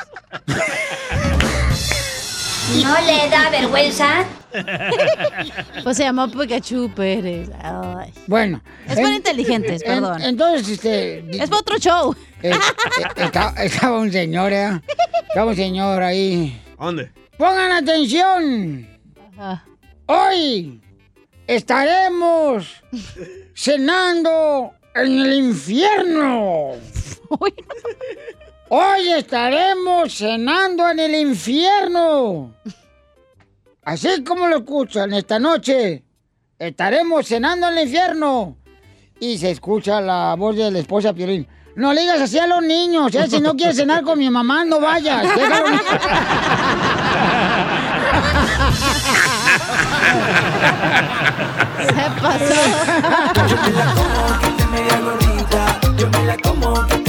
¿No le da vergüenza? pues se llamó Pikachu Pérez. Ay. Bueno. Es para inteligentes, en- perdón. entonces, este... Es para otro show. eh, eh, estaba un señor, ¿eh? Estaba un señor ahí. ¿Dónde? Pongan atención. Hoy estaremos cenando en el infierno. Hoy estaremos cenando en el infierno. Así como lo escuchan esta noche, estaremos cenando en el infierno. Y se escucha la voz de la esposa Piolín. No le digas así a los niños, ¿eh? si no quieres cenar con mi mamá, no vayas. Déjalo. Se pasó. Ay, Piolín, yo que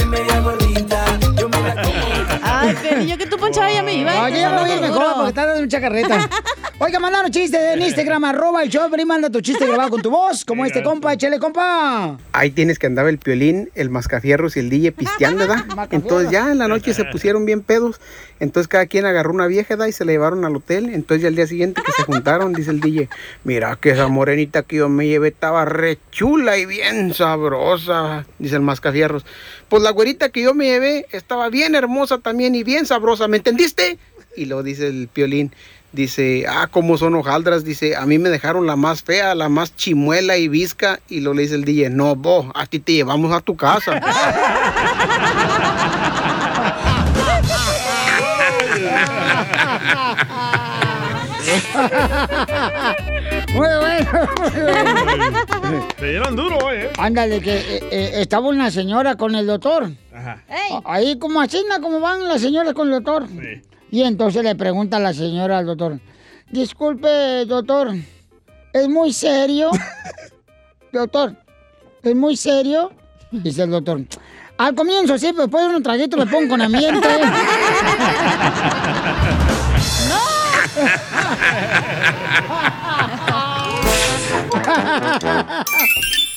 tú ponchabas ya me iba. Oye, ya me voy a ir mejor porque estás dando mucha carreta. Oiga, mandaron chistes en Instagram, arroba el show, y manda tu chiste grabado con tu voz, como este compa, échale compa. Ahí tienes que andaba el piolín, el mascafierros y el DJ pisteando, ¿verdad? Entonces ya en la noche se pusieron bien pedos. Entonces cada quien agarró una vieja, ¿verdad? Y se la llevaron al hotel. Entonces ya al día siguiente que se juntaron, dice el DJ, mira que esa morenita que yo me llevé estaba re chula y bien sabrosa, dice el mascafierros. Pues la güerita que yo me llevé estaba bien hermosa también y bien sabrosa, ¿me entendiste? Y lo dice el piolín. Dice, ah, cómo son hojaldras. Dice, a mí me dejaron la más fea, la más chimuela y visca. Y lo le dice el DJ, no, vos, a ti te llevamos a tu casa. Muy bueno, muy bueno. Te dieron duro hoy, ¿eh? Ándale, que eh, eh, estaba una señora con el doctor. Ajá. Ahí como así, ¿no? como van las señoras con el doctor. Y entonces le pregunta a la señora al doctor, disculpe, doctor, ¿es muy serio? doctor, ¿es muy serio? Dice el doctor, al comienzo sí, pero después de un traguito le pongo con ambiente. Ha ha ha ha ha!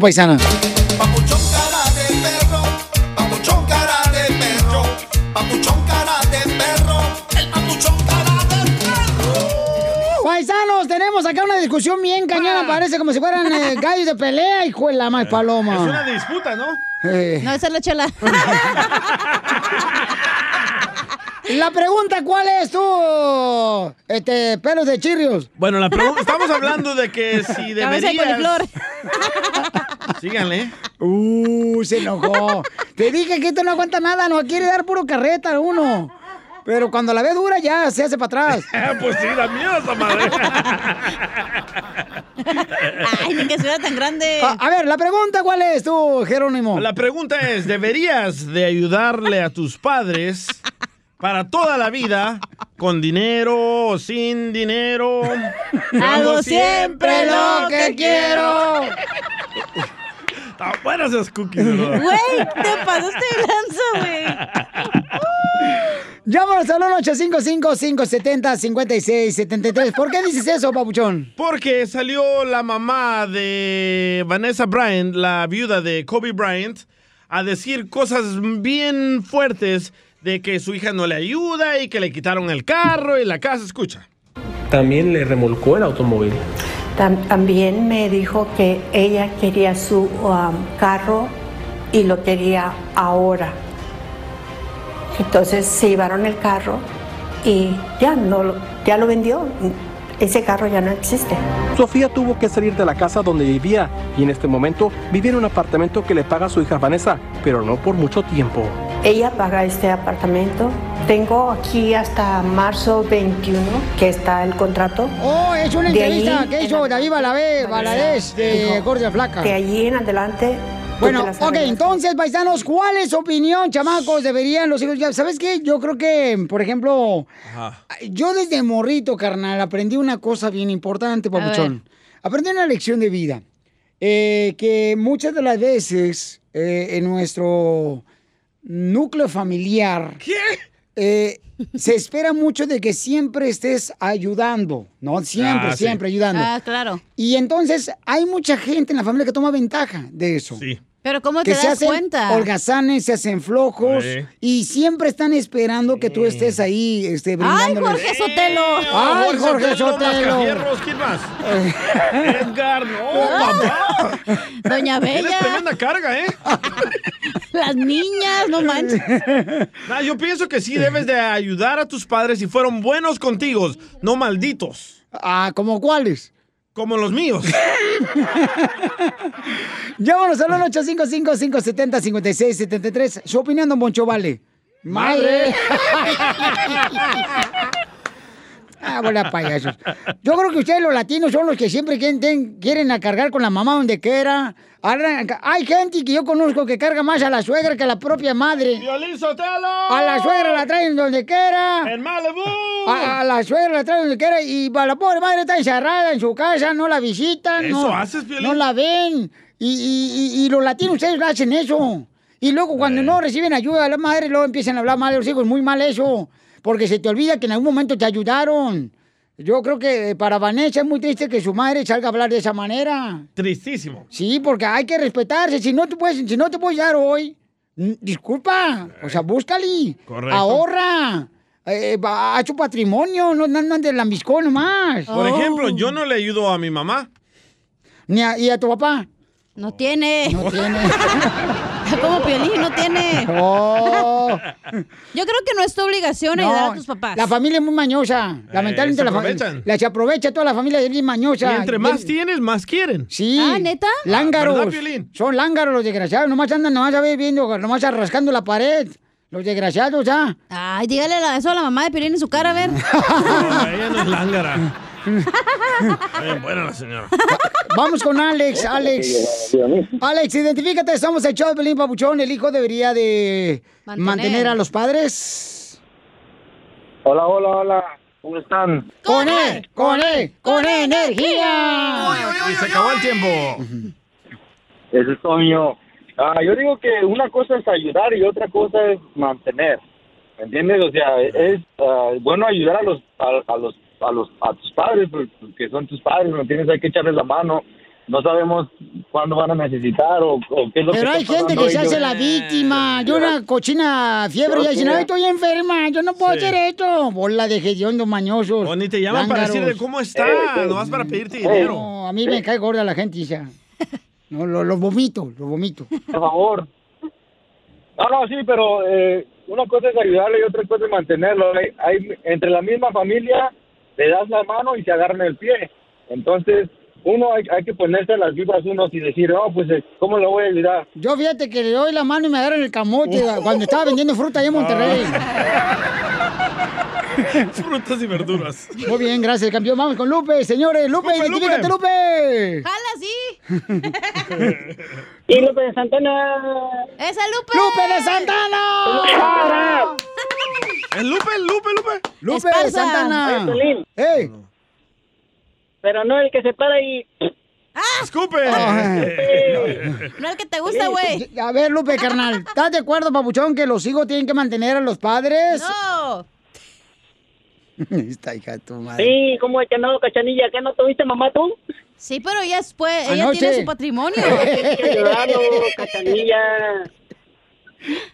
paisana. Papuchón cara de perro, papuchón cara de perro, papuchón cara de perro, el papuchón cara de perro. Paisanos, tenemos acá una discusión bien cañona. Parece como si fueran eh, gallos de pelea, hijo de la más paloma. Es una disputa, ¿no? Eh. No, esa es la chela. La pregunta, ¿cuál es tú? Este, pelos de chirrios. Bueno, la pregunta, estamos hablando de que si Cabeza de deberías... coliflor. Síganle. Uh, se enojó. Te dije que esto no aguanta nada, no quiere dar puro carreta uno. Pero cuando la ve dura ya se hace para atrás. pues sí, da miedo esa madre. Ay, ni que ciudad tan grande. A, a ver, la pregunta, ¿cuál es tú, Jerónimo? La pregunta es, ¿deberías de ayudarle a tus padres para toda la vida, con dinero o sin dinero. Hago siempre lo que quiero. Están buenas esas cookies, ¿verdad? Güey, te pasaste de lanza, güey. Llámanos al 1-855-570-5673. ¿Por qué dices eso, papuchón? Porque salió la mamá de Vanessa Bryant, la viuda de Kobe Bryant, a decir cosas bien fuertes de que su hija no le ayuda y que le quitaron el carro y la casa. Escucha. También le remolcó el automóvil. Tam- También me dijo que ella quería su um, carro y lo quería ahora. Entonces se llevaron el carro y ya no ya lo vendió. Ese carro ya no existe. Sofía tuvo que salir de la casa donde vivía y en este momento vive en un apartamento que le paga su hija Vanessa, pero no por mucho tiempo. Ella paga este apartamento. Tengo aquí hasta marzo 21 que está el contrato. Oh, es una De ahí entrevista que hizo David Balabé, de Gorda Flaca. Que allí en adelante. Bueno, ok, entonces, paisanos, ¿cuál es su opinión, chamacos? ¿Deberían los hijos? ya- ¿Sabes qué? Yo creo que, por ejemplo, yo desde morrito, carnal, aprendí una cosa bien importante, papuchón. Aprendí una lección de vida. Eh, que muchas de las veces eh, en nuestro núcleo familiar... eh, se espera mucho de que siempre estés ayudando, ¿no? Siempre, Ah, sí. siempre ayudando. Ah, claro. Y entonces hay mucha gente en la familia que toma ventaja de eso. Sí. Pero ¿cómo que te se das hacen cuenta? holgazanes, se hacen flojos Sí. y siempre están esperando que tú estés ahí este, ¡Ay. Jorge Sotelo! ¡Ay, Jorge Sotelo! Mascafierros, ¿Quién más? Edgar, no, papá. Doña Tienes Bella. tremenda carga, ¿eh? Las niñas, no manches. Nah, yo pienso que sí debes de ayudar a tus padres si fueron buenos contigo, no malditos. Ah, ¿como cuáles? Como los míos. Llámanos al 855-570-5673. Su opinión, don Boncho, vale. ¡Madre! Ah, bola payasos. Yo creo que ustedes los latinos son los que siempre quieren, quieren a cargar con la mamá donde quiera. Hay gente que yo conozco que carga más a la suegra que a la propia madre. ¡Violín Sotelo! A la suegra la traen donde quiera. ¡En Malibu! A, a la suegra la traen donde quiera y a la pobre madre está encerrada en su casa, no la visitan. ¿Eso no, haces, Piolín? No la ven. Y, y- y- y los latinos, ustedes hacen eso. Y luego cuando no reciben ayuda de la madre, luego empiezan a hablar mal de los hijos. Muy mal eso. Porque se te olvida que en algún momento te ayudaron. Yo creo que para Vanessa es muy triste que su madre salga a hablar de esa manera. Tristísimo. Sí, porque hay que respetarse. Si no te puedes, si no te puedes dar hoy, mm, disculpa. O sea, búscale. Correcto. Ahorra. Eh, a su patrimonio, no no andes de lambiscón nomás. Por ejemplo, yo no le ayudo a mi mamá. Ni a, ¿Y a tu papá? No tiene. No tiene. Como Piolín, no tiene. Oh. Yo creo que no es tu obligación No, ayudar a tus papás. La familia es muy mañosa. Lamentablemente se la aprovechan. familia. La se aprovecha toda la familia es bien mañosa. Y entre más tienes, más quieren. Sí. Ah, ¿neta? Lángaros. Son lángaros los desgraciados. Nomás andan nomás a ver viendo, nomás rascando la pared. Los desgraciados, ¿ah? Ay, dígale eso a la mamá de Piolín en su cara, a ver. Ella no es lángara. Bien buena la señora. Vamos con Alex, Alex. Alex, identifícate, somos el show de Pelín Papuchón. ¿El hijo debería de mantener, Mantener. a los padres? Hola, hola, hola. ¿Cómo están? ¡Con él! ¡Con él! ¡Con energía! Y se acabó el tiempo. Ese es Toño. Ah, yo digo que una cosa es ayudar y otra cosa es mantener. ¿Me entiendes? O sea, es ah, bueno ayudar a los a, a los a los a tus padres porque son tus padres, ¿me entiendes? Hay que echarles la mano. No sabemos cuándo van a necesitar o, o qué es lo Pero que hay gente que se hace la víctima. Yo una cochina fiebre y dicen, ay, estoy enferma, yo no puedo Sí. hacer esto. Bola de hediondos mañosos. O ni te llaman para lángaros. decirle cómo está, nomás para pedirte Eh, dinero. No, a mí me cae gorda la gente, Isa. No, lo, lo vomito, lo vomito. Por favor. No, no, sí, pero eh, una cosa es ayudarle y otra cosa es mantenerlo. Hay, hay- entre la misma familia le das la mano y se agarran el pie. Entonces, uno hay, hay que ponerse las vibras unos y decir, no, pues, eh, ¿cómo lo voy a ayudar? Yo fíjate que le doy la mano y me agarran el camote cuando estaba vendiendo fruta ahí en Monterrey. Frutas y verduras. Muy bien, gracias, campeón. Vamos con Lupe, señores. Lupe, Lupe, identifícate, Lupe. ¡Jala, sí! Y Lupe de Santana. ¡Esa Lupe! ¡Lupe de Santana! Es Lupe, Lupe, Lupe. Lupe Esparza. Santana. Oye. ¡Ey! Pero no el que se para y... ¡Escupe! No el que te gusta, güey. A ver, Lupe, carnal, ¿estás de acuerdo, papuchón, que los hijos tienen que mantener a los padres? No. Esta hija de tu madre. Sí, ¿cómo es que no, cachanilla? ¿Que no tuviste mamá tú? Sí, pero ella después, ella Anoche. tiene su patrimonio. Tienes que ayudarlo, cachanilla.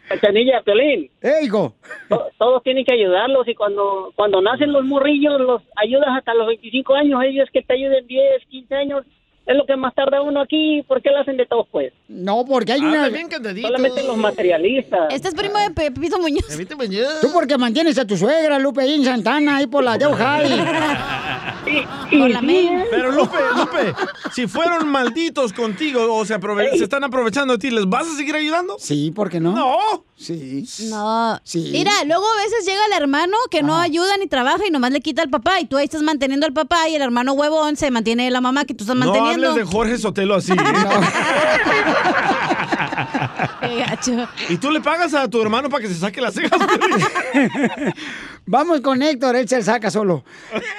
Cachanilla, Piolín. ¡Eh, hijo! To- Todos tienen que ayudarlos y cuando cuando nacen los morrillos los ayudas hasta los 25 años, ellos que te ayuden 10, 15 años, es lo que más tarda uno aquí, ¿por qué lo hacen de todos pues? No, porque hay una... Solamente los materialistas. Este es primo de Pepito Muñoz. Tú porque mantienes a tu suegra, Lupe, ahí en Santana, ahí por la de Hola, May. Pero Lupe, Lupe, si fueron malditos contigo o se, aprove- se están aprovechando de ti, ¿les vas a seguir ayudando? Sí, ¿por qué no? No. Sí. No. Sí. Mira, luego a veces llega el hermano que no ayuda ni trabaja y nomás le quita al papá y tú ahí estás manteniendo al papá y el hermano huevón se mantiene la mamá que tú estás No manteniendo. hables de Jorge Sotelo así. Qué gacho. Y tú le pagas a tu hermano para que se saque las cejas. Vamos con Héctor, él se saca solo.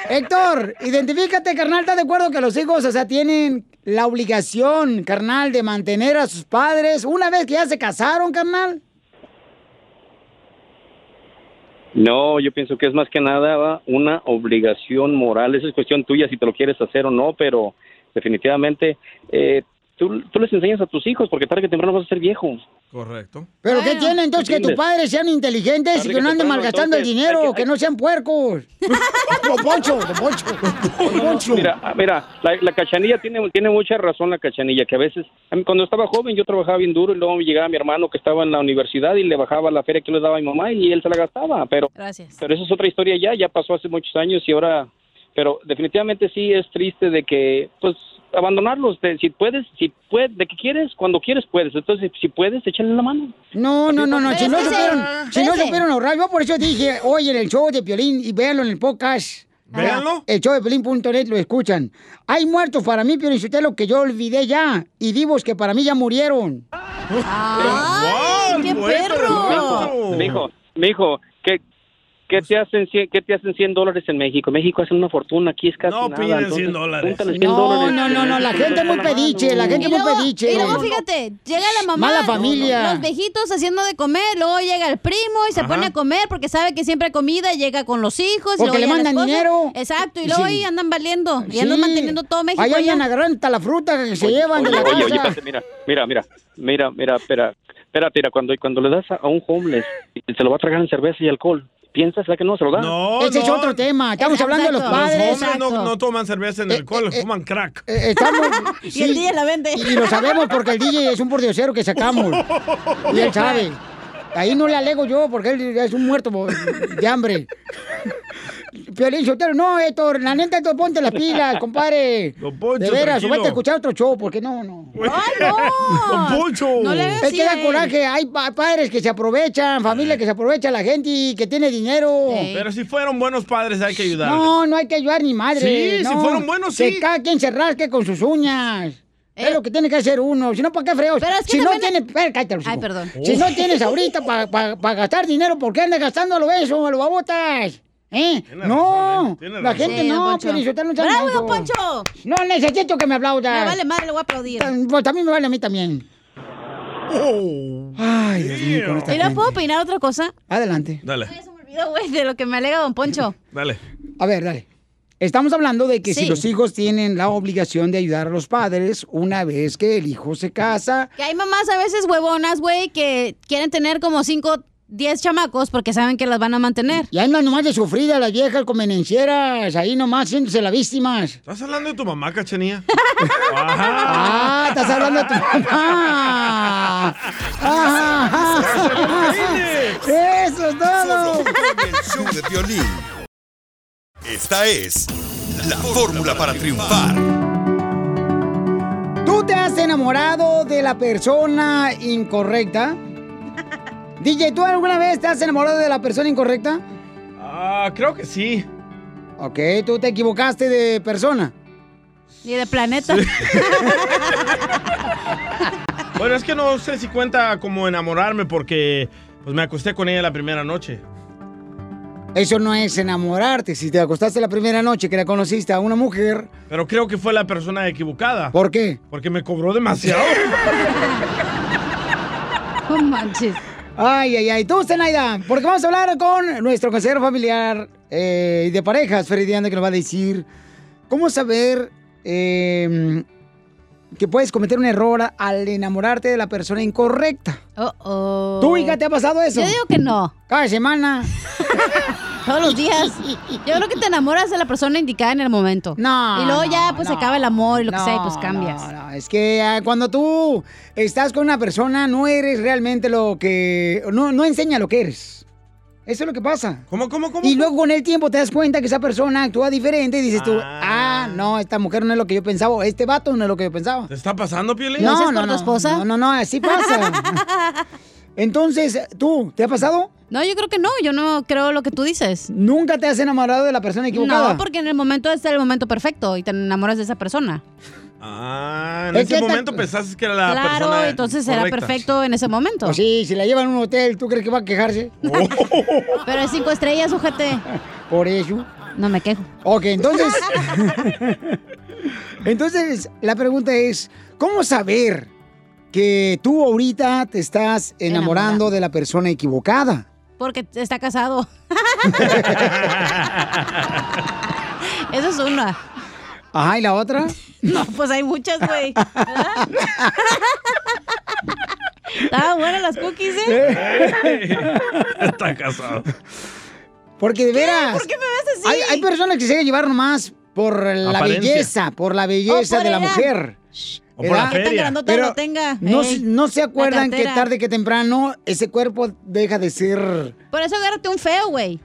Héctor, identifícate, carnal, ¿estás de acuerdo que los hijos, o sea, tienen la obligación, carnal, de mantener a sus padres una vez que ya se casaron, carnal? No, yo pienso que es más que nada una obligación moral. Esa es cuestión tuya si te lo quieres hacer o no, pero definitivamente eh, tú, tú les enseñas a tus hijos porque tarde que temprano vas a ser viejo. Correcto. ¿Pero qué tienen entonces que tus padres sean inteligentes y que que no anden malgastando el entonces, dinero, hay que- que no sean puercos? Don Poncho, Don Poncho. Don Poncho. Mira, ah, mira, la, la cachanilla tiene, tiene mucha razón la cachanilla, que a veces, a mí, cuando estaba joven yo trabajaba bien duro y luego llegaba mi hermano que estaba en la universidad y le bajaba la feria que le daba a mi mamá y él se la gastaba, pero, Gracias. pero eso es otra historia ya, ya pasó hace muchos años y ahora, pero definitivamente sí es triste de que, pues, abandonarlos, de- si puedes, si puedes, de que quieres, cuando quieres puedes, entonces si puedes, échale la mano. No, no, no, no, si no supieron, si no supieron ahorrar, yo por eso dije, oye, en el show de Piolín y véanlo en el podcast. Véanlo. El show de Piolín.net lo escuchan. Hay muertos para mí, Piolín Sotelo, que yo olvidé ya, y vivos que para mí ya murieron. ¡Ay, qué perro! Mijo, mijo, ¿qué, qué te hacen cien- qué te hacen 100 dólares en México? México hacen una fortuna, aquí es casi No nada. piden entonces, 100 dólares. júntale 100 No, dólares. no, no, no, la gente es muy pediche, la gente Y es muy pediche. y luego, fíjate, llega la mamá, Mala familia. los viejitos haciendo de comer, luego llega el primo y se Ajá. pone a comer porque sabe que siempre hay comida, llega con los hijos. y Porque luego le la mandan dinero. Exacto, y luego Sí. ahí andan valiendo, y andan Sí. manteniendo todo México Ahí allá. andan agarrando la fruta que se llevan de Oye, la oye, casa. oye, espérate, mira, mira, mira, mira, mira, espera, espera, mira, cuando, cuando le das a, a un homeless, se lo va a tragar en cerveza y alcohol, ¿piensas que no se lo da? No, Ese es no. otro tema. Estamos hablando de los Los padres. hombres no, no toman cerveza en el alcohol, fuman crack. Eh, estamos, Y el DJ la vende. Y lo sabemos porque el DJ es un pordiosero que sacamos. Y él sabe. Ahí no le alego yo porque él es un muerto de hambre. Piolín Sotelo, no, Héctor, la neta, Héctor, ponte las pilas, compadre. Poncho, de veras, o tranquilo. vete a escuchar otro show, porque no, no. ¡Ay, no! Don Poncho. No le hagas Es que da así, coraje, hay pa- padres que se aprovechan, familia que se aprovecha, la gente y que tiene dinero. Pero si fueron buenos padres hay que ayudar. No, no hay que ayudar ni madre. Sí, si no. fueron buenos, Que sí. cada quien se rasque con sus uñas. Es lo que tiene que hacer uno. Si no, ¿para qué freos? Pero es que si no cállate, hocico. Ay, perdón. Si no tienes ahorita para gastar dinero, ¿por qué andas gastando a lo eso, a lo babotas? ¿Eh? no, tiene la gente Sí, no. Piolín Sotelo, no ¡Bravo, don Poncho! No necesito que me aplaudas. Me vale madre, le voy a aplaudir. Pues también me vale a mí también. Ay, Dios mío, con esta ¿Y no puedo opinar otra cosa? Adelante. Dale, Me olvidó, güey, de lo que me alega don Poncho. dale. A ver, dale. Estamos hablando de que si los hijos tienen la obligación de ayudar a los padres una vez que el hijo se casa. Que hay mamás a veces huevonas, güey, que quieren tener como 5, 10 chamacos porque saben que las van a mantener. Y andan nomás de sufrida las viejas convenencieras, ahí nomás haciéndose las víctimas. ¿Estás hablando de tu mamá, cachanía? Ah, estás hablando de tu mamá. Ah, Eso es todo. El show de violín. Esta es la fórmula para triunfar. ¿Tú te has enamorado de la persona incorrecta? DJ, ¿tú alguna vez te has enamorado de la persona incorrecta? Ah, creo que sí. Ok, tú te equivocaste de persona. Y de planeta. Bueno, es que no sé si cuenta como enamorarme porque pues me acosté con ella la primera noche. Eso no es enamorarte. Si te acostaste la primera noche que la conociste a una mujer. Pero creo que fue la persona equivocada. ¿Por qué? Porque me cobró demasiado. No manches. Ay, ay, ay. Tú, Zenaida, porque vamos a hablar con nuestro consejero familiar eh, y de parejas, Freddy Anda, que nos va a decir cómo saber eh, que puedes cometer un error al enamorarte de la persona incorrecta. Oh, oh. ¿Tú, hija, te ha pasado eso? Yo digo que no. Cada semana. Todos los días. Yo creo que te enamoras de la persona indicada en el momento. No. Y luego ya, pues, se no. acaba el amor y lo que sea, y pues cambias. No, no, es que ah, cuando tú estás con una persona, no eres realmente lo que. No, no enseña lo que eres. Eso es lo que pasa. ¿Cómo, cómo, cómo? Y luego con el tiempo te das cuenta que esa persona actúa diferente y dices tú, ah, no, esta mujer no es lo que yo pensaba, este vato no es lo que yo pensaba. ¿Te está pasando, Piolín? No, no, no, no, no, no, así pasa. Entonces, ¿tú, te ha pasado? No, yo creo que no, yo no creo lo que tú dices. ¿Nunca te has enamorado de la persona equivocada? No, porque en el momento es el momento perfecto y te enamoras de esa persona. Ah, en Es ese momento pensaste que era la claro, persona entonces será correcta. perfecto en ese momento. Pues sí, si la llevan a un hotel, ¿tú crees que va a quejarse? Pero es cinco estrellas, ojete. Por eso. No me quejo. Ok, entonces. entonces, la pregunta es: ¿cómo saber que tú ahorita te estás enamorando de la persona equivocada? Porque está casado. Eso es una. Ajá, ¿y la otra? No, pues hay muchas, güey. Estaban buenas las cookies, ¿eh? Está casado. Porque de veras. ¿Por qué me ves así? Hay, hay personas que se dejan llevar nomás por la Apariencia. belleza, por la belleza por de la edad. mujer. O por la. No, no se acuerdan que tarde que temprano ese cuerpo deja de ser. Por eso agárrate un feo, güey.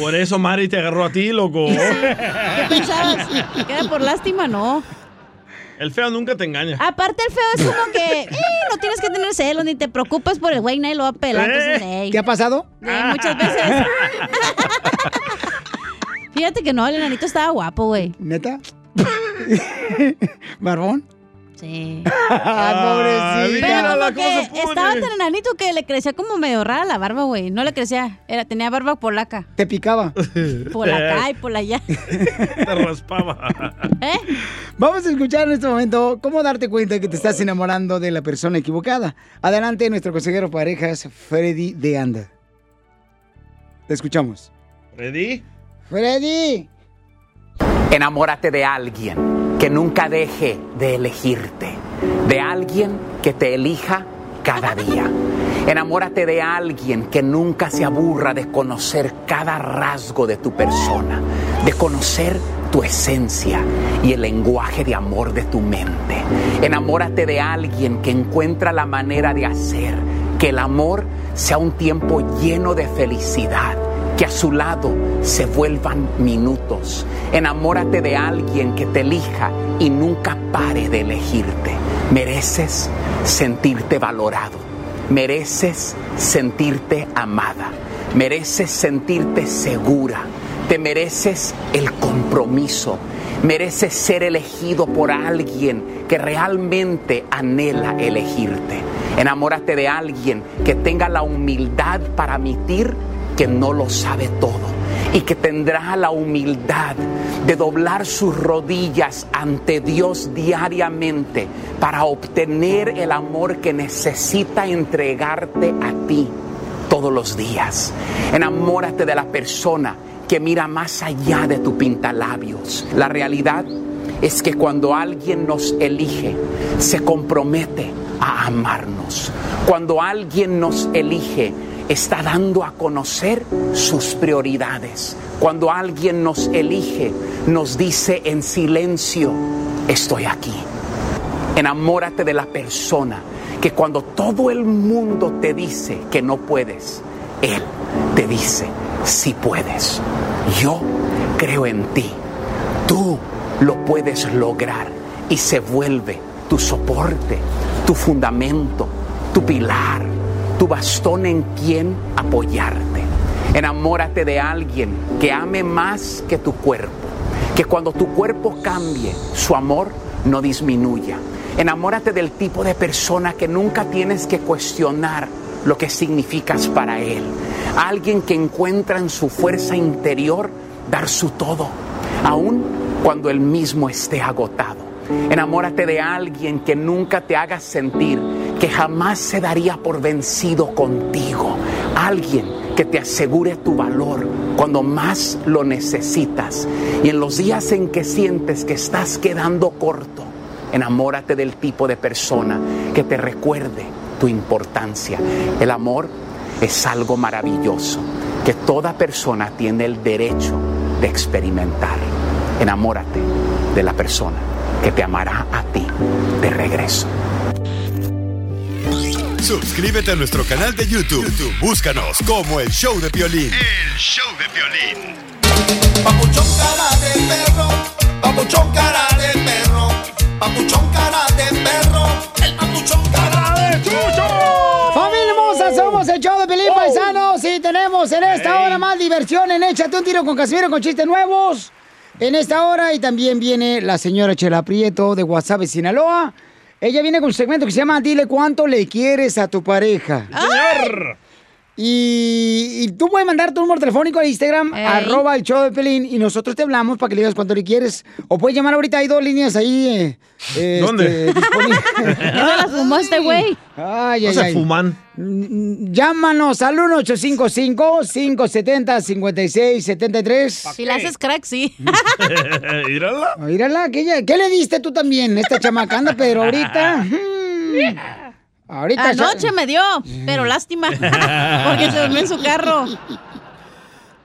Por eso Mari te agarró a ti, loco. ¿Qué pensabas? ¿Que era por lástima? No. El feo nunca te engaña. Aparte, el feo es como que eh, no tienes que tener celos ni te preocupes por el güey, nadie lo va a pelar. Entonces, ey. ¿Qué ha pasado? Eh, muchas veces. Fíjate que no, el enanito estaba guapo, güey. ¿Neta? ¿Barbón? Sí. Ah, pobrecito. Pero como que estaba tan enanito que le crecía como medio rara la barba, güey. No le crecía, era, tenía barba polaca. ¿Te picaba? Por acá y por allá. Te raspaba. ¿Eh? Vamos a escuchar en este momento cómo darte cuenta que te estás enamorando de la persona equivocada. Adelante, nuestro consejero parejas, Freddy de Anda. Te escuchamos. ¿Ready? Freddy. Enamórate de alguien que nunca deje de elegirte, de alguien que te elija cada día. Enamórate de alguien que nunca se aburra de conocer cada rasgo de tu persona, de conocer tu esencia y el lenguaje de amor de tu mente. Enamórate de alguien que encuentra la manera de hacer que el amor sea un tiempo lleno de felicidad que a su lado se vuelvan minutos. Enamórate de alguien que te elija y nunca pare de elegirte. Mereces sentirte valorado. Mereces sentirte amada. Mereces sentirte segura. Te mereces el compromiso. Mereces ser elegido por alguien que realmente anhela elegirte. Enamórate de alguien que tenga la humildad para admitir que no lo sabe todo y que tendrá la humildad de doblar sus rodillas ante Dios diariamente para obtener el amor que necesita entregarte a ti todos los días. Enamórate de la persona que mira más allá de tu pintalabios. La realidad es que cuando alguien nos elige, se compromete a amarnos. Cuando alguien nos elige, está dando a conocer sus prioridades. Cuando alguien nos elige, nos dice en silencio, estoy aquí. Enamórate de la persona que cuando todo el mundo te dice que no puedes, Él te dice, sí puedes. Yo creo en ti. Tú lo puedes lograr y se vuelve tu soporte, tu fundamento, tu pilar, tu bastón en quien apoyarte. Enamórate de alguien que ame más que tu cuerpo, que cuando tu cuerpo cambie, su amor no disminuya. Enamórate del tipo de persona que nunca tienes que cuestionar lo que significas para él. alguien que encuentra en su fuerza interior dar su todo, aun cuando él mismo esté agotado. Enamórate de alguien que nunca te haga sentir que jamás se daría por vencido contigo. Alguien que te asegure tu valor cuando más lo necesitas. Y en los días en que sientes que estás quedando corto, enamórate del tipo de persona que te recuerde tu importancia. El amor es algo maravilloso que toda persona tiene el derecho de experimentar. Enamórate de la persona que te amará a ti de regreso. Suscríbete a nuestro canal de YouTube. YouTube, Búscanos como el show de violín. El show de violín. Papuchón cara de perro, papuchón cara de perro, papuchón cara de perro, el papuchón cara de chucho. ¡Familia hermosa! Somos el show de Pelín Paisanos y tenemos en esta hora más diversión en Échate un tiro con Casimiro con chistes nuevos. En esta hora y también viene la señora Chela Prieto de WhatsApp Sinaloa. Ella viene con un segmento que se llama Dile cuánto le quieres a tu pareja. Y, y tú puedes mandar tu número telefónico a Instagram, arroba el show de Pelín, y nosotros te hablamos para que le digas cuánto le quieres. O puedes llamar ahorita, hay dos líneas ahí. eh, eh, ¿Dónde? este. No la fumó este güey. Ay, No ay, se ay. fuman. Mm, Llámanos al 1-855-570-5673. Si la haces crack, sí. Mírala. Mírala, ¿qué, ya- ¿qué le diste tú también? Esta chamacanda, pero ahorita... mm, ahorita... Anoche me dio, pero lástima. Porque se durmió en su carro.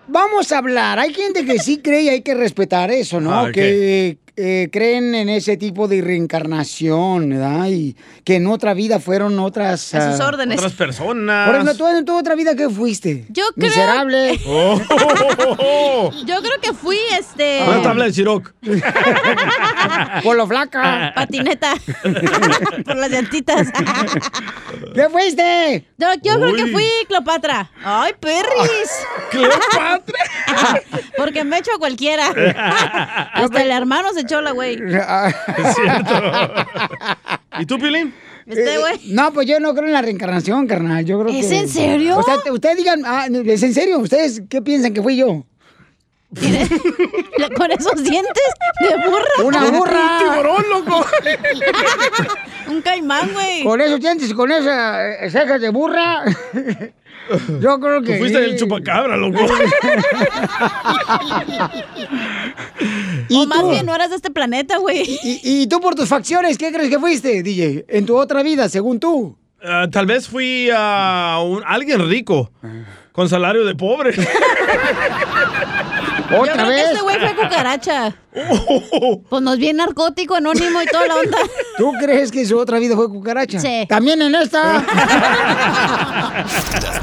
Vamos a hablar. Hay gente que sí cree y hay que respetar eso, ¿no? Ah, ok. Que eh, creen en ese tipo de reencarnación, ¿verdad? Y que en otra vida fueron otras... A sus ah, órdenes. Otras personas. Por ejemplo, ¿tú en tu otra vida qué fuiste? Yo creo- Miserable. Oh. Yo creo que fui este. Una tabla de Ciroc. Polo flaca. Patineta. Por las llantitas. ¿Qué fuiste? Yo, yo creo que fui Cleopatra. ¡Ay, perris! ¿Cleopatra? Porque me echo a cualquiera. Hasta el hermano se echó la güey. Es cierto. ¿Y tú, Pilín? Este güey. Eh, no, pues yo no creo en la reencarnación, carnal. Yo creo ¿Es que- en serio? O sea, te- ustedes digan, ah, ¿es en serio? ¿Ustedes qué piensan que fui yo? Con esos dientes de burra. Una burra. Un tiburón, loco. Un caimán, güey. Con esos dientes y con esas cejas de burra. Yo creo que. Tú fuiste sí. el chupacabra, loco. O más bien no eras de este planeta, güey. ¿Y, y tú por tus facciones, qué crees que fuiste, DJ? En tu otra vida, según tú. Ah, tal vez fui a un- alguien rico. Con salario de pobre. Yo creo que este güey fue cucaracha. Pues nos viene narcótico, anónimo y toda la onda. ¿Tú crees que su otra vida fue cucaracha? Sí. También en esta.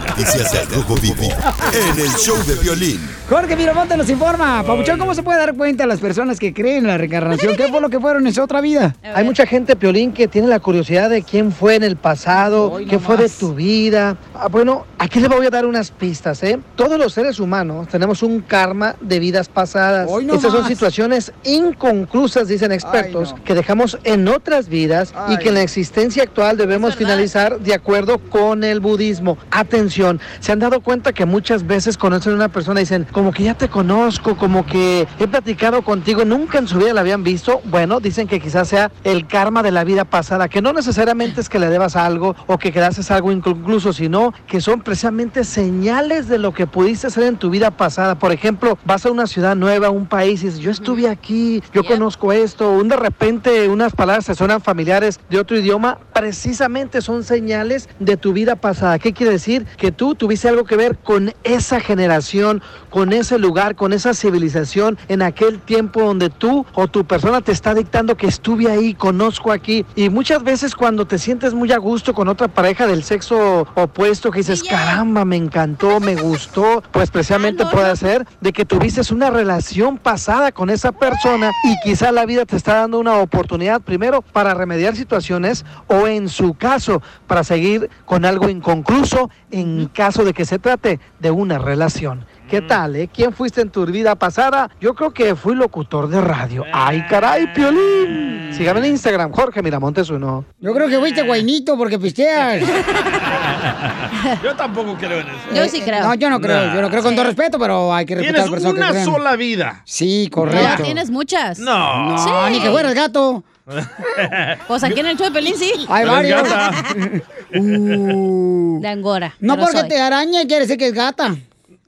Noticias del Rojo Vivo en el show de violín. Jorge Miramonte nos informa. Papuchón, ¿cómo se puede dar cuenta las personas que creen en la reencarnación? ¿Qué fue lo que fueron en su otra vida? Hay mucha gente, Piolín, que tiene la curiosidad de quién fue en el pasado, qué fue de tu vida. Ah, bueno, aquí les voy a dar unas pistas, ¿eh? Todos los seres humanos tenemos un karma de vidas pasadas. No Estas son más. situaciones inconclusas, dicen expertos, que dejamos en otras vidas y que en la existencia actual debemos finalizar de acuerdo con el budismo. Atención, se han dado cuenta que muchas veces conocen a una persona y dicen, como que ya te conozco, como que he platicado contigo, nunca en su vida la habían visto. Bueno, dicen que quizás sea el karma de la vida pasada, que no necesariamente es que le debas algo o que quedases algo inconcluso, sino que son precisamente señales de lo que pudiste hacer en tu vida pasada. Por ejemplo, vas a una ciudad nueva, un país y dices, yo estuve aquí, yo conozco esto, un de repente unas palabras se suenan familiares de otro idioma, precisamente son señales de tu vida pasada. ¿Qué quiere decir? Que tú tuviste algo que ver con esa generación, con ese lugar, con esa civilización, en aquel tiempo donde tú o tu persona te está dictando que estuve ahí, conozco aquí. Y muchas veces cuando te sientes muy a gusto con otra pareja del sexo opuesto, que dices, caramba, me encantó, me gustó, pues precisamente puede ser de que tuviste una relación pasada con esa persona y quizá la vida te está dando una oportunidad primero para remediar situaciones o en su caso para seguir con algo inconcluso en caso de que se trate de una relación. ¿Qué tal, eh? ¿Quién fuiste en tu vida pasada? Yo creo que fui locutor de radio. ¡Ay, caray, Piolín! Sígame en Instagram, Jorge Miramontes uno. Yo creo que fuiste guainito porque pisteas. Yo tampoco creo en eso. Eh, No, yo no creo. Yo no creo con todo respeto, pero hay que respetar a Tienes las personas que una creen. sola vida. Sí, No, correcto. tienes muchas. No. No, Sí. ni que fuera el gato. Pues aquí en el show de Pelín sí. Hay varios. De Angora. No porque soy. te araña quiere decir que es gata.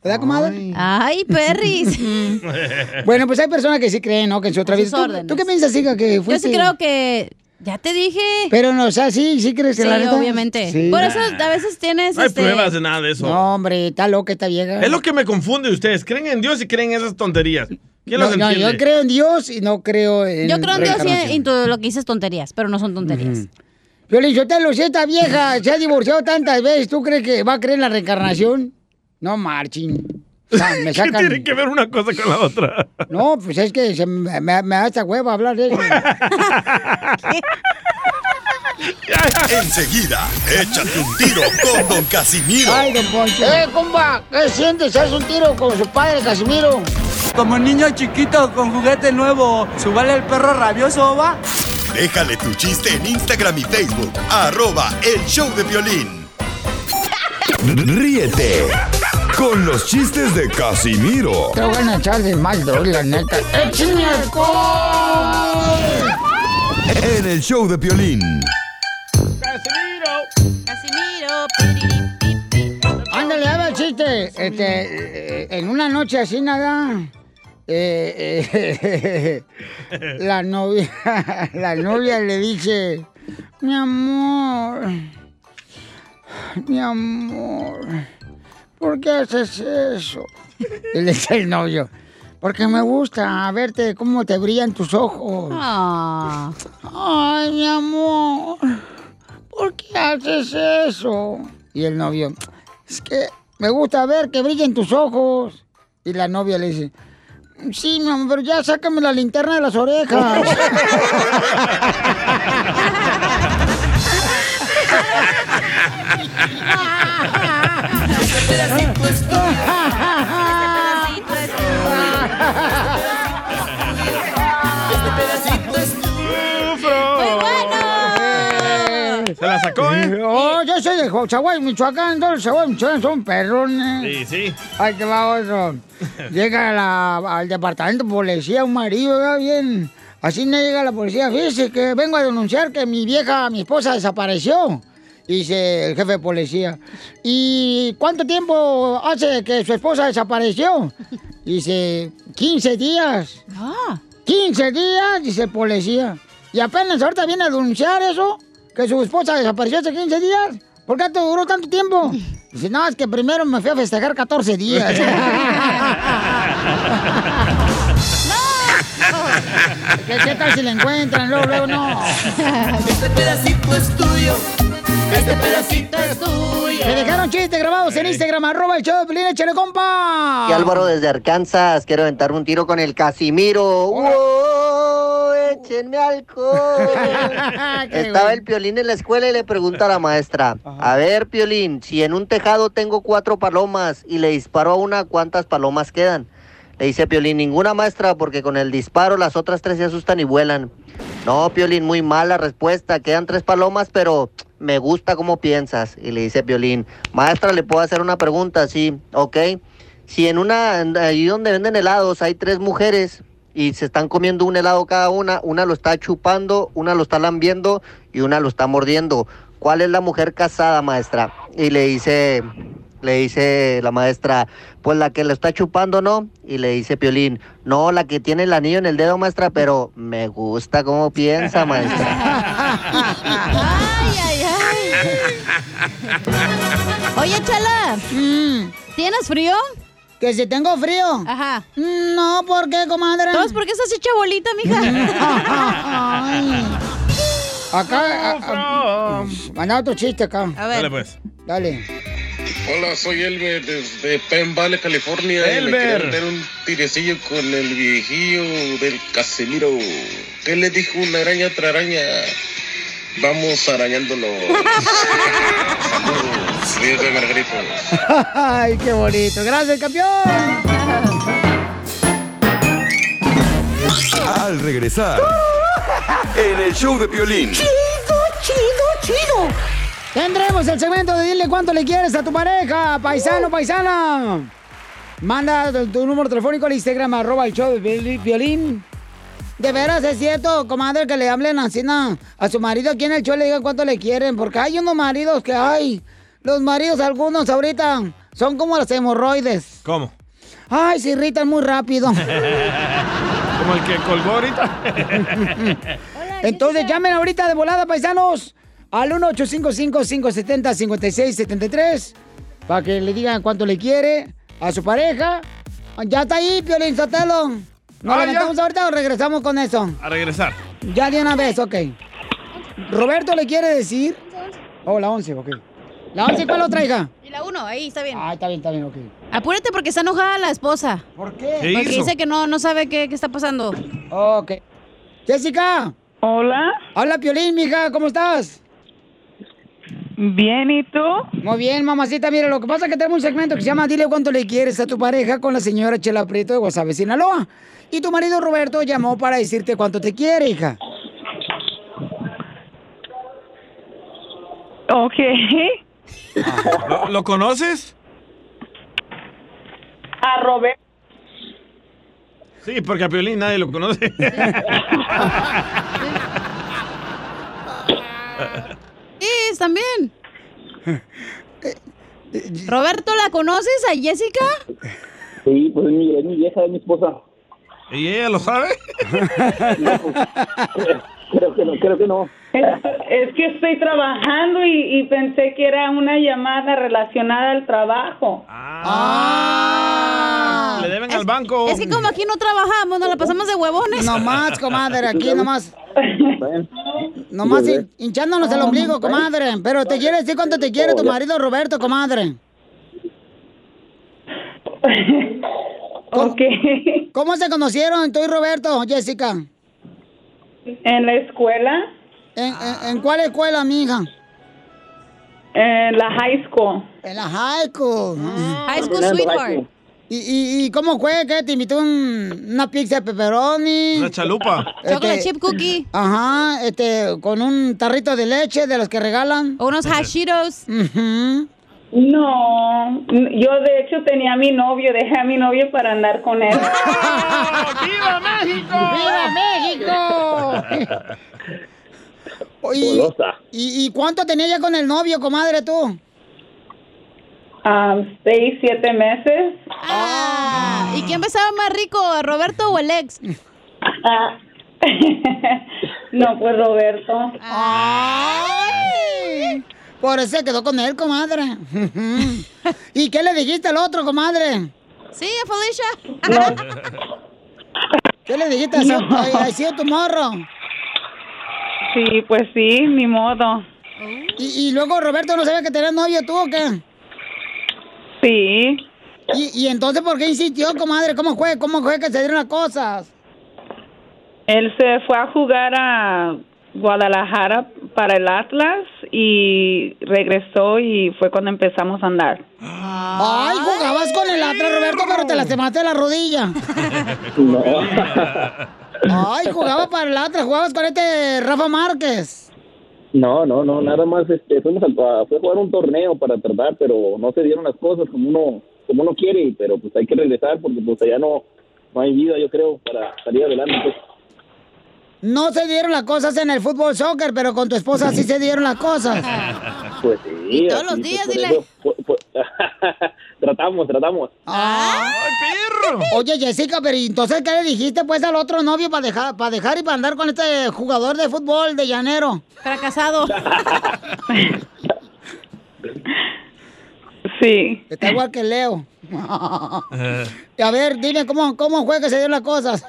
¿Verdad, comadre? Ay, perris. Bueno, pues hay personas que sí creen, ¿no? Que en su otra vida. ¿Tú, qué piensas, hija, que Yo fuiste? sí creo que. Ya te dije. Pero no, o sea, sí, sí crees que Sí, la neta. obviamente. Sí. Por eso a veces tienes. No hay este, pruebas de nada de eso. No, hombre, está loca esta vieja. Es lo que me confunde ustedes. ¿Creen en Dios y creen en esas tonterías? ¿Quién no, los no, entiende? yo creo en Dios y no creo en. Yo creo en Dios y en todo lo que dices tonterías, pero no son tonterías. Yo le dije, te lo sé, esta vieja se ha divorciado tantas veces. ¿Tú crees que va a creer en la reencarnación? No, marchin. O sea, me ¿Qué sacan. tiene que ver una cosa con la otra? No, pues es que se me, me- me da esta hueva hablar de eso. Enseguida, échate un tiro con Don Casimiro. Ay, don Poncho. Eh, compa, ¿qué sientes? ¿Haz un tiro con su padre, Casimiro? Como niño chiquito con juguete nuevo, ¿subale el perro rabioso, va? Déjale tu chiste en Instagram y Facebook. Arroba el show de violín. Ríete con los chistes de Casimiro Te voy a echar de mal, droga, la neta. ¡Échame en el show de violín. Casimiro. Ándale, a ver, chiste. Este, eh, en una noche así nada. eh, eh, la novia, la novia le dice, mi amor, mi amor, ¿por qué haces eso? Y le dice el novio, porque me gusta verte cómo te brillan tus ojos. Ah. Ay, mi amor, ¿por qué haces eso? Y el novio, es que me gusta ver que brillen tus ojos. Y la novia le dice, sí, mi amor, pero ya sácame la linterna de las orejas. Se la sacó, ¿eh? Oh, yo soy de Chaguay, Michoacán, todos los Chaguay, Michoacán son perrones. Sí, sí. Ahí te va otro. Llega la- al departamento de policía un marido, ¿verdad? Bien. Así no llega la policía. Fíjese que vengo a denunciar que mi vieja, mi esposa desapareció. Dice el jefe de policía. ¿Y cuánto tiempo hace que su esposa desapareció? Dice, 15 días. Ah. 15 días, dice el policía. Y apenas ahorita viene a denunciar eso, que su esposa desapareció hace 15 días. ¿Por qué te duró tanto tiempo? Dice, no, es que primero me fui a festejar 14 días. ¿Qué, qué tal si la encuentran? Luego, luego, no. Este pedacito es tuyo. Este pedacito es tuyo. Me dejaron chistes grabados en Instagram, arroba el show de Pelín, échale, compa. Y Álvaro desde Arkansas, quiero aventarme un tiro con el Casimiro. ¡Wow! ¡Échenme alcohol! Estaba bueno. el Piolín en la escuela y le pregunta a la maestra, a ver, Piolín, si en un tejado tengo cuatro palomas y le disparo a una, ¿cuántas palomas quedan? Le dice Piolín, ninguna maestra, porque con el disparo las otras tres se asustan y vuelan. No, Piolín, muy mala respuesta. Quedan tres palomas, pero me gusta cómo piensas. Y le dice Piolín, maestra, ¿le puedo hacer una pregunta? Sí, ok. Si en una, en- ahí donde venden helados hay tres mujeres y se están comiendo un helado cada una, una lo está chupando, una lo está lambiendo y una lo está mordiendo. ¿Cuál es la mujer casada, maestra? Y le dice, le dice la maestra, pues la que lo está chupando, ¿no? Y le dice Piolín, no, la que tiene el anillo en el dedo, maestra, pero me gusta cómo piensa, maestra. Ay, ay, ay. Oye, Chala. ¿Tienes frío? ¿Que si tengo frío? Ajá. No, ¿por qué, comadre? ¿Todos por qué estás hecha bolita, mija? Ay. Acá, a- a- manda otro chiste acá. A ver. Dale, pues. Dale. Hola, soy Elber desde Penn Valley, California. Y le Elber. quería dar un tirecillo con el viejillo del Casemiro. ¿Qué le dijo una araña a otra araña? Vamos arañándolo. Saludos, Ríos de Margaritos. Ay, qué bonito. Gracias, campeón. Al regresar, en el show de violín. Chido, chido, chido. Tendremos el segmento de dile cuánto le quieres a tu pareja, paisano, paisana. Manda tu, tu número telefónico al Instagram, arroba el show de violín. De veras es cierto, comadre, que le hablen así na, a su marido aquí en el show le digan cuánto le quieren, porque hay unos maridos que hay. Los maridos algunos ahorita son como las hemorroides. ¿Cómo? Ay, se irritan muy rápido. Como el que colgó ahorita. Entonces llamen ahorita de volada, paisanos, al 1-855-570-5673 para que le digan cuánto le quiere a su pareja. Ya está ahí, Piolín Sotelo. ¿Nos Ah, levantamos ahorita o regresamos con eso? A regresar. Ya de una vez, ok. Roberto le quiere decir... Oh, la 11, ok. ¿La 11 cuál otra, hija? Y la uno, ahí está bien. Ah, está bien, está bien, ok. Apúrate porque está enojada la esposa. ¿Por qué? ¿Qué Porque hizo? dice que no, no sabe qué, qué está pasando. Ok. Jessica. Hola. Hola, Piolín, mija, ¿cómo estás? Bien, ¿y tú? Muy bien, mamacita. Mira, lo que pasa es que tenemos un segmento que se llama Dile cuánto le quieres a tu pareja con la señora Chela Prieto de Guasave, Sinaloa. Y tu marido Roberto llamó para decirte cuánto te quiere, hija. Ok. ¿Lo, lo conoces? A Robert. Sí, porque a Piolín nadie lo conoce. Sí, también. Roberto, ¿la conoces a Jessica? Sí, pues es mi, es mi vieja, es mi esposa. ¿Y ella lo sabe? Creo que no, creo que no. Es, es que estoy trabajando y, y pensé que era una llamada relacionada al trabajo. Le deben al banco. Es que como aquí no trabajamos, nos la pasamos de huevones. No más, comadre, aquí nomás. Nomás hin- hinchándonos el ombligo, comadre. Pero te quiere decir cuánto te quiere tu marido Roberto, comadre. ¿Cómo, ¿Cómo se conocieron tú y Roberto, Jessica? En la escuela. ¿En, en, en cuál escuela, mija? En la high school. En la high school. High school sweetheart. ¿Y, y, y cómo fue? ¿Qué? ¿Te invitó un- una pizza de pepperoni? Una chalupa. Chocolate chip cookie. Ajá, este, con un tarrito de leche de los que regalan. O unos hashitos. No, yo de hecho tenía a mi novio, dejé a mi novio para andar con él. ¡Viva México! ¡Viva México! ¿y, y cuánto tenía ya con el novio, comadre, tú? Ah, seis, siete meses. Ah, ¿y quién besaba más rico, Roberto o el ex? Ah. no, pues Roberto. ¡Ay! Por eso se quedó con él, comadre. ¿Y qué le dijiste al otro, comadre? Sí, Felicia. ¿Qué le dijiste a ay, ay, sí, a tu morro? Sí, pues sí, ni modo. ¿Y, y luego Roberto no sabía que tenías novio tú o qué? Sí. ¿Y, y entonces por qué insistió, comadre? ¿Cómo fue? ¿Cómo fue que se dieron las cosas? Él se fue a jugar a Guadalajara para el Atlas y regresó y fue cuando empezamos a andar. Ay, jugabas con el Atlas, Roberto, pero te lastimaste la rodilla. No. Ay, jugaba para el Atlas, jugabas con este Rafa Márquez. No, no, no, nada más este, fuimos a- fue a jugar un torneo para tratar, pero no se dieron las cosas como uno como uno quiere, pero pues hay que regresar porque pues allá no, no hay vida, yo creo, para salir adelante. Pues. No se dieron las cosas en el fútbol soccer, pero con tu esposa sí se dieron las cosas. Pues sí. Y todos los días, dile. eso, tratamos, tratamos. ¡Ay, perro! Oye, Jessica, pero ¿y entonces qué le dijiste pues al otro novio para dejar, para dejar y para andar con este jugador de fútbol de llanero? Fracasado. Sí. Está igual que Leo. A ver, dime cómo, cómo fue que se dieron las cosas.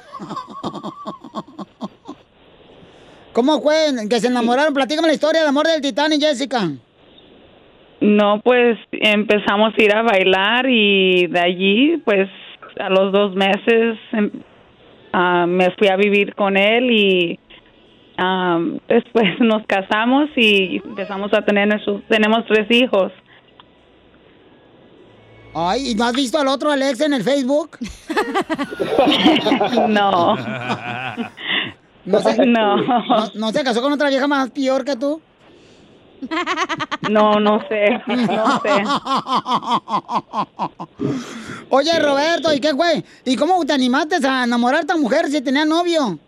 ¿Cómo fue que se enamoraron? Platícame la historia de amor del Titanic, Jessica. No, pues empezamos a ir a bailar y de allí, pues a los dos meses em, ah, me fui a vivir con él y ah, después nos casamos y empezamos a tener nuestros, tenemos tres hijos. Ay, ¿y no has visto al otro Alex en el Facebook? No. ¿No se, No. ¿No, no se casó con otra vieja más peor que tú? No, no sé, no sé. Oye, Roberto, ¿y qué fue? ¿Y cómo te animaste a enamorar a esta mujer si tenía novio?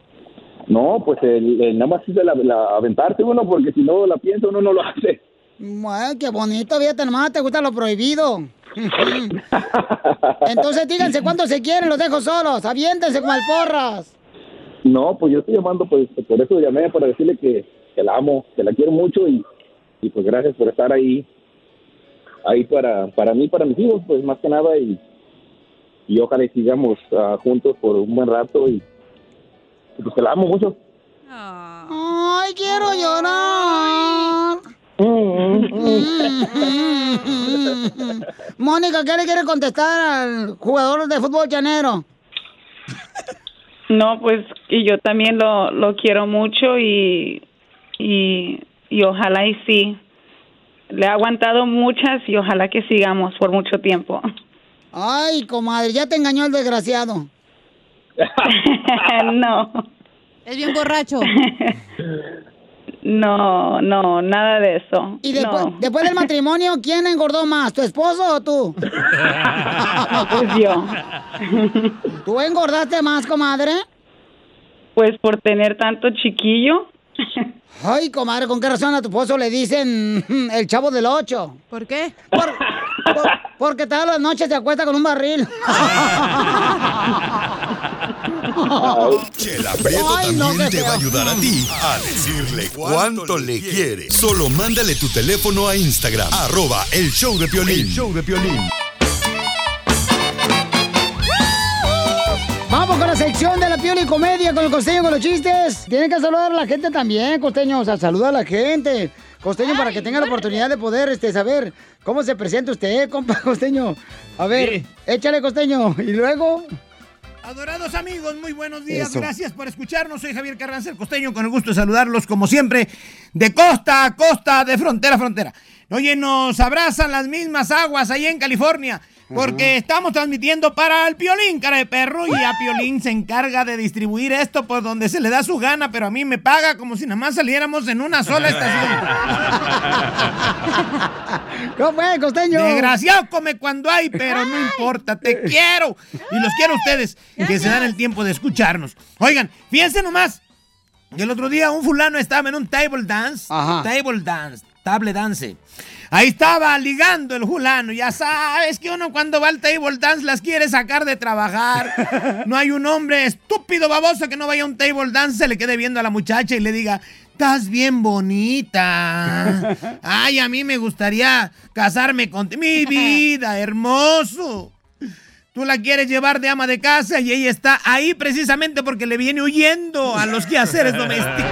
No, pues el, el nada más es de la, la- aventarse uno, porque si no la piensa uno no lo hace. Ay, qué bonito, fíjate nomás, te gusta lo prohibido. Entonces díganse cuánto se quieren, los dejo solos, aviéntense como porras. No, pues yo estoy llamando, pues por eso llamé, para decirle que, que la amo, que la quiero mucho y, y pues gracias por estar ahí, ahí para, para mí, para mis hijos, pues más que nada y, y ojalá y sigamos ah, juntos por un buen rato y, y pues que la amo mucho. Ay, quiero llorar. Mónica, ¿qué le quiere contestar al jugador de fútbol llanero? No, pues y yo también lo, lo quiero mucho y, y, y ojalá y sí. Le he aguantado muchas y ojalá que sigamos por mucho tiempo. Ay, comadre, ya te engañó el desgraciado. no. Es bien borracho. No, no, nada de eso. Y después, No. después del matrimonio, ¿quién engordó más, tu esposo o tú? pues yo. ¿Tú engordaste más, comadre? Pues por tener tanto chiquillo. Ay, comadre, ¿con qué razón a tu esposo le dicen el chavo del ocho? ¿Por qué? porque todas las noches se acuesta con un barril. Chela Prieto Ay, no, también qué te va a ayudar a ti a decirle cuánto le quiere. Solo mándale tu teléfono a Instagram, arroba el show de Piolín. show de Piolín. Vamos con la sección de la piola y comedia con el costeño con los chistes. Tienen que saludar a la gente también, costeño. O sea, saluda a la gente. Costeño, para que tenga la oportunidad de poder este, saber cómo se presenta usted, compa costeño. A ver, échale, costeño. Y luego. Adorados amigos, muy buenos días. Eso. Gracias por escucharnos. Soy Javier Carranza, el costeño, con el gusto de saludarlos como siempre, de costa a costa, de frontera a frontera. Oye, nos abrazan las mismas aguas ahí en California. Porque estamos transmitiendo para el Piolín, cara de perro, y a Piolín se encarga de distribuir esto por donde se le da su gana, pero a mí me paga como si nada más saliéramos en una sola estación. ¿Cómo fue, costeño? Desgraciado come cuando hay, pero no importa, te quiero. Y los quiero a ustedes que se dan el tiempo de escucharnos. Oigan, fíjense nomás. El otro día un fulano estaba en un table dance. Table dance, table dance. Ahí estaba ligando el fulano. Ya sabes que uno cuando va al table dance las quiere sacar de trabajar. No hay un hombre estúpido, baboso, que no vaya a un table dance, se le quede viendo a la muchacha y le diga, estás bien bonita. Ay, a mí me gustaría casarme contigo. Mi vida, hermoso. Tú la quieres llevar de ama de casa y ella está ahí precisamente porque le viene huyendo a los quehaceres domésticos.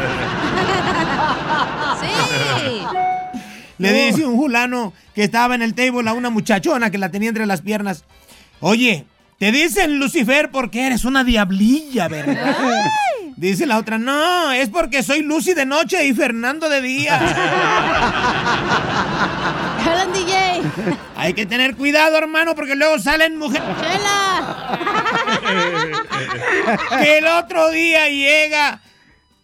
Le dice un fulano que estaba en el table a una muchachona que la tenía entre las piernas. Oye, te dicen Lucifer porque eres una diablilla, ¿verdad? Dice la otra, no, es porque soy Lucy de noche y Fernando de día. DJ. Hay que tener cuidado, hermano, porque luego salen mujeres. que el otro día llega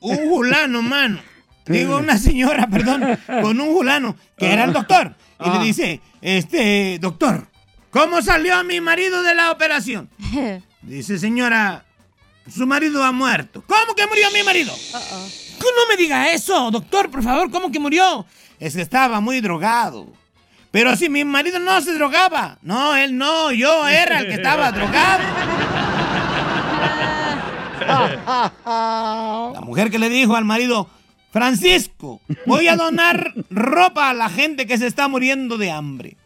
un fulano, mano. Digo, una señora, perdón, con un fulano, que era el doctor. Y le dice, este, doctor, ¿cómo salió mi marido de la operación? Dice, señora, su marido ha muerto. ¿Cómo que murió mi marido? Que no me diga eso, doctor, por favor, ¿cómo que murió? Es que estaba muy drogado. Pero si mi marido no se drogaba. No, él no, yo era el que estaba drogado. La mujer que le dijo al marido, Francisco, voy a donar ropa a la gente que se está muriendo de hambre.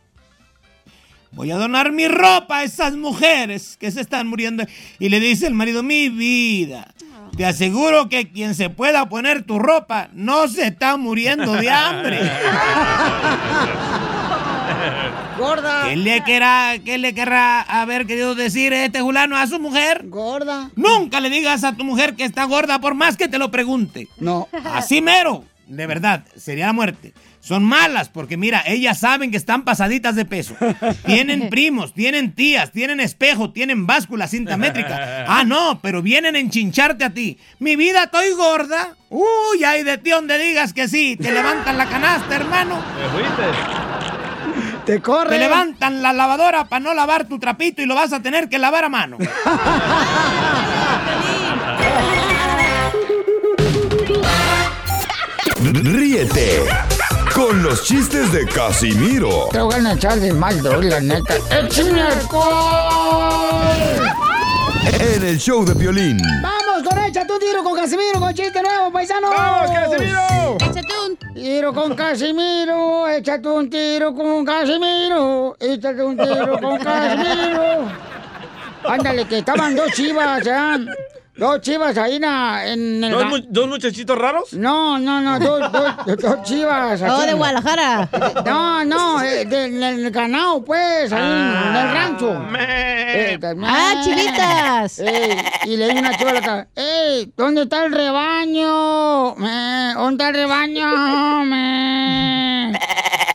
Voy a donar mi ropa a esas mujeres que se están muriendo. Y le dice el marido, mi vida, te aseguro que quien se pueda poner tu ropa no se está muriendo de hambre. Gorda. ¿Qué le, querrá, ¿Qué le querrá haber querido decir este fulano a su mujer? Gorda. Nunca le digas a tu mujer que está gorda por más que te lo pregunte. No. Así mero. de verdad, sería la muerte. Son malas porque mira, ellas saben que están pasaditas de peso. Tienen primos, tienen tías, tienen espejo, tienen báscula, cinta métrica. Ah, no, pero vienen a enchincharte a ti. Mi vida, estoy gorda. Uy, ay de ti donde digas que sí. Te levantan la canasta, hermano. Te corre. Te levantan la lavadora para no lavar tu trapito y lo vas a tener que lavar a mano. Ríete con los chistes de Casimiro Te voy a echar de mal, doy, la neta. ¡Échame alcohol! en el show de violín. ¡Vamos con Échate un tiro con Casimiro, con chiste nuevo, paisano! ¡Vamos, Casimiro! Échate un Tiro con Casimiro, échate un tiro con Casimiro, échate un tiro con Casimiro. Ándale, que estaban dos chivas, ¿ya? Dos chivas ahí na- en el... ¿Dos, ga- mu- dos muchachitos raros? No, no, no, dos, dos, dos chivas. Oh, aquí. de Guadalajara. No, no, eh, del el ganado, pues, ahí en el rancho. Eh, Ah, chivitas. eh, y le a una chiva a la otra, ¡Ey! ¿Dónde está el rebaño? Me, ¿Dónde está el rebaño? Me.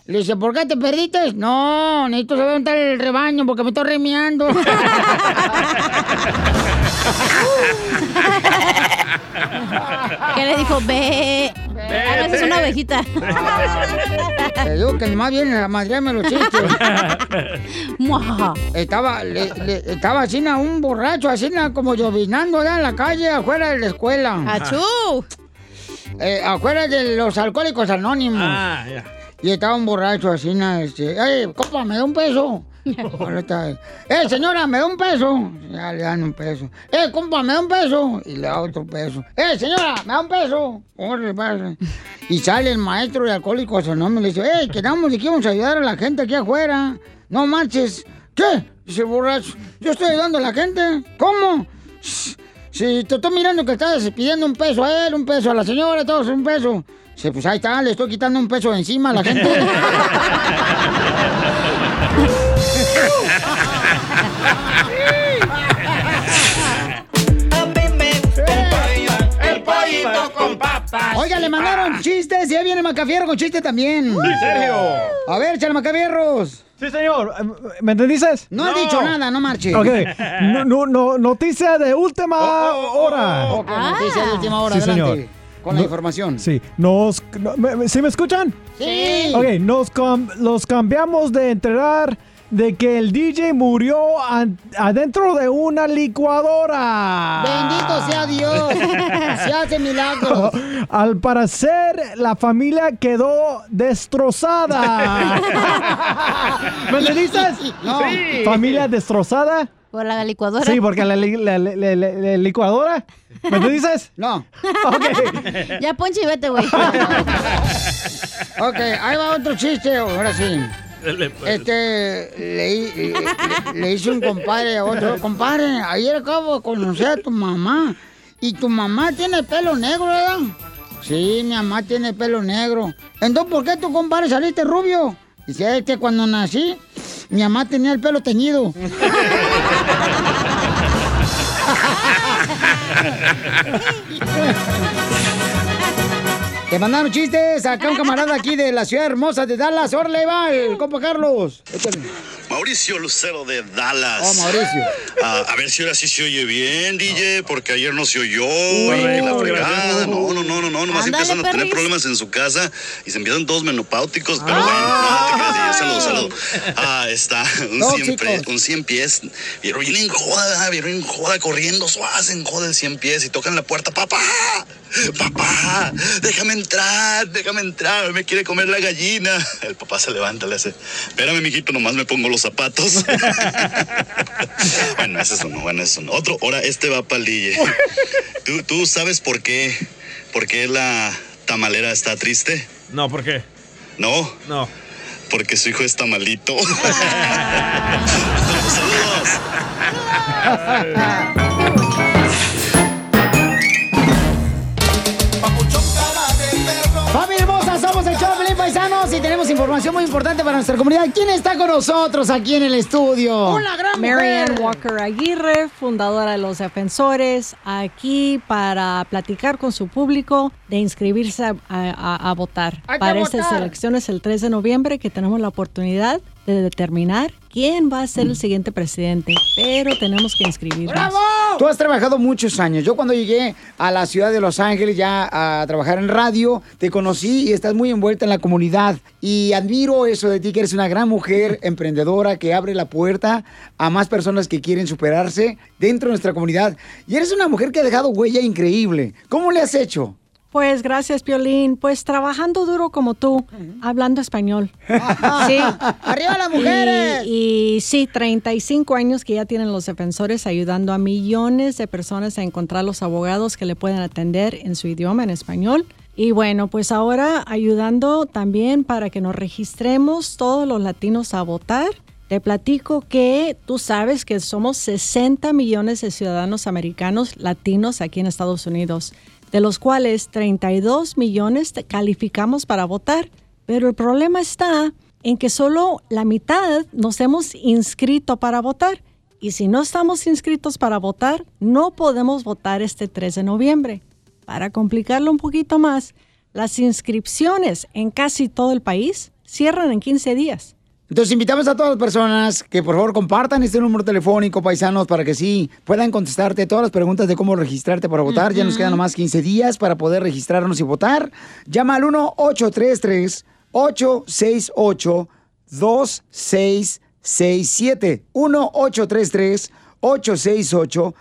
Le dice, ¿por qué te perdiste? No, necesito saber dónde está el rebaño porque me estoy remiando. ¿Qué le dijo? Ve. Ah, no, esa es una ovejita. Te digo que más viene a madrearme los chistes. Estaba, le- le- estaba así un borracho, así como llovinando allá en la calle, afuera de la escuela. ¡Achú! Eh, afuera de los alcohólicos anónimos. Ah, ya. Y estaba un borracho así, este, ¡Ey, compa, me da un peso! ¡Eh, señora, me da un peso! Ya le dan un peso. ¡Eh, compa, me da un peso! Y le da otro peso. ¡Eh, señora, me da un peso! Y sale el maestro de alcohólicos anónimos y le dice, ¡Eh, quedamos de que íbamos ayudar a la gente aquí afuera! ¡No marches! ¿Qué? Dice borracho. ¿Yo estoy ayudando a la gente? ¿Cómo? Si te estoy mirando que estás pidiendo un peso a él, un peso a la señora, todos un peso. Dice, pues ahí está, le estoy quitando un peso encima a la gente. Oiga, le mandaron chistes y ahí viene Macafierro con chiste también. ¿En serio? A ver, échale Macafierros. Sí, señor. ¿Me entendiste? No, he dicho nada, no marche. Ok. No, no, no, noticia de última hora. Ok, noticia de última hora, Sí, adelante. señor. Con la No- información. Sí. Nos, no, me- me- ¿Sí me escuchan? Sí. Ok, nos los cambiamos de enterar de que el DJ murió adentro de una licuadora. Bendito sea Dios. Se hace milagros. Al parecer, la familia quedó destrozada. ¿Me entendiste? No. Sí. ¿Familia destrozada? Por la licuadora. Sí, porque la, li- la- la- la- licuadora. ¿Me entendiste? No. Ya ponche y vete, güey. Ok, ahí va otro chiste, ahora sí. Pues. Este, le, le- le- le hice un compadre a otro. Compadre, ayer acabo de conocer a tu mamá. Y tu mamá tiene pelo negro, ¿verdad? Sí, mi mamá tiene pelo negro. Entonces, ¿por qué tu compadre saliste rubio? Dice, es que cuando nací, mi mamá tenía el pelo teñido. Te mandaron chistes acá un camarada aquí de la ciudad hermosa de Dallas. ¡Órale, va! el compa Carlos. Échale. Mauricio Lucero de Dallas. Oh, Mauricio. Ah, a ver si ahora sí se oye bien, DJ, porque ayer no se oyó. Y la fregada. No, no, no, no, no. Nomás Ándale, empiezan a tener problemas en su casa y se empiezan todos menopáuticos. Pero bueno, no te creas, saludos, saludos. Ah, está. Un No, 100, chicos. un 100 pies. Vieron bien en joda, vieron en joda, corriendo suaves en joda el 100 pies y tocan la puerta. ¡Papá! ¡Papá! ¡Déjame entrar! ¡Déjame entrar! Me quiere comer la gallina. El papá se levanta, le hace. Espérame, mijito, nomás me pongo los zapatos. bueno, ese es uno, bueno, ese es uno. Otro, ahora este va para. ¿Tú, ¿Tú sabes por qué? ¿Por qué la tamalera está triste? No, ¿por qué? ¿No? No. Porque su hijo está malito. Familia tenemos información muy importante para nuestra comunidad. ¿Quién está con nosotros aquí en el estudio? Una gran Marianne mujer! Walker Aguirre, fundadora de los defensores, aquí para platicar con su público de inscribirse a, a- a votar Hay para estas elecciones el 3 de noviembre que tenemos la oportunidad de determinar quién va a ser el siguiente presidente, pero tenemos que inscribirnos. Tú has trabajado muchos años. Yo cuando llegué a la ciudad de Los Ángeles ya a trabajar en radio, te conocí y estás muy envuelta en la comunidad. Y admiro eso de ti, que eres una gran mujer emprendedora que abre la puerta a más personas que quieren superarse dentro de nuestra comunidad. Y eres una mujer que ha dejado huella increíble. ¿Cómo le has hecho? Pues gracias, Piolín. Pues trabajando duro como tú, hablando español. Sí. ¡Arriba las mujeres! Y, y sí, 35 años que ya tienen los defensores ayudando a millones de personas a encontrar los abogados que le pueden atender en su idioma, en español. Y bueno, pues ahora ayudando también para que nos registremos todos los latinos a votar. Te platico que tú sabes que somos 60 millones de ciudadanos americanos latinos aquí en Estados Unidos, de los cuales 32 millones calificamos para votar. Pero el problema está en que solo la mitad nos hemos inscrito para votar. Y si no estamos inscritos para votar, no podemos votar este 3 de noviembre. Para complicarlo un poquito más, las inscripciones en casi todo el país cierran en 15 días. Entonces invitamos a todas las personas que por favor compartan este número telefónico, paisanos, para que sí puedan contestarte todas las preguntas de cómo registrarte para votar. Ya nos quedan nomás 15 días para poder registrarnos y votar. Llama al 1-833-868-2667. 1-833-868-2667.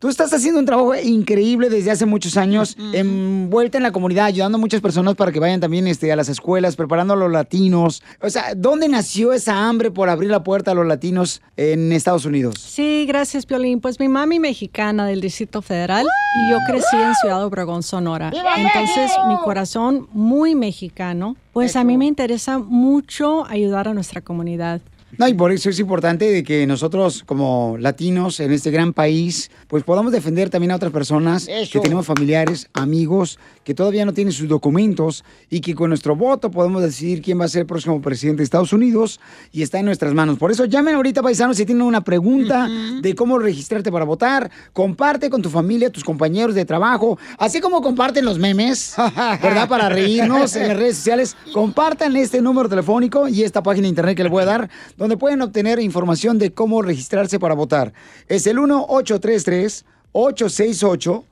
Tú estás haciendo un trabajo increíble desde hace muchos años, envuelta en la comunidad, ayudando a muchas personas para que vayan también este, a las escuelas, preparando a los latinos. O sea, ¿dónde nació esa hambre por abrir la puerta a los latinos en Estados Unidos? Sí, gracias, Piolín. Pues mi mami mexicana del Distrito Federal y yo crecí en Ciudad Obregón, Sonora. ¡Viva Entonces, mi corazón muy mexicano. Pues a mí me interesa mucho ayudar a nuestra comunidad. No, y por eso es importante de que nosotros como latinos en este gran país, pues podamos defender también a otras personas Eso. que tenemos familiares, amigos, que todavía no tienen sus documentos y que con nuestro voto podemos decidir quién va a ser el próximo presidente de Estados Unidos y está en nuestras manos. Por eso llamen ahorita, paisanos, si tienen una pregunta de cómo registrarte para votar, comparte con tu familia, tus compañeros de trabajo, así como comparten los memes, ¿verdad? Para reírnos en las redes sociales, compartan este número telefónico y esta página de internet que les voy a dar, donde pueden obtener información de cómo registrarse para votar. Es el 1-833 868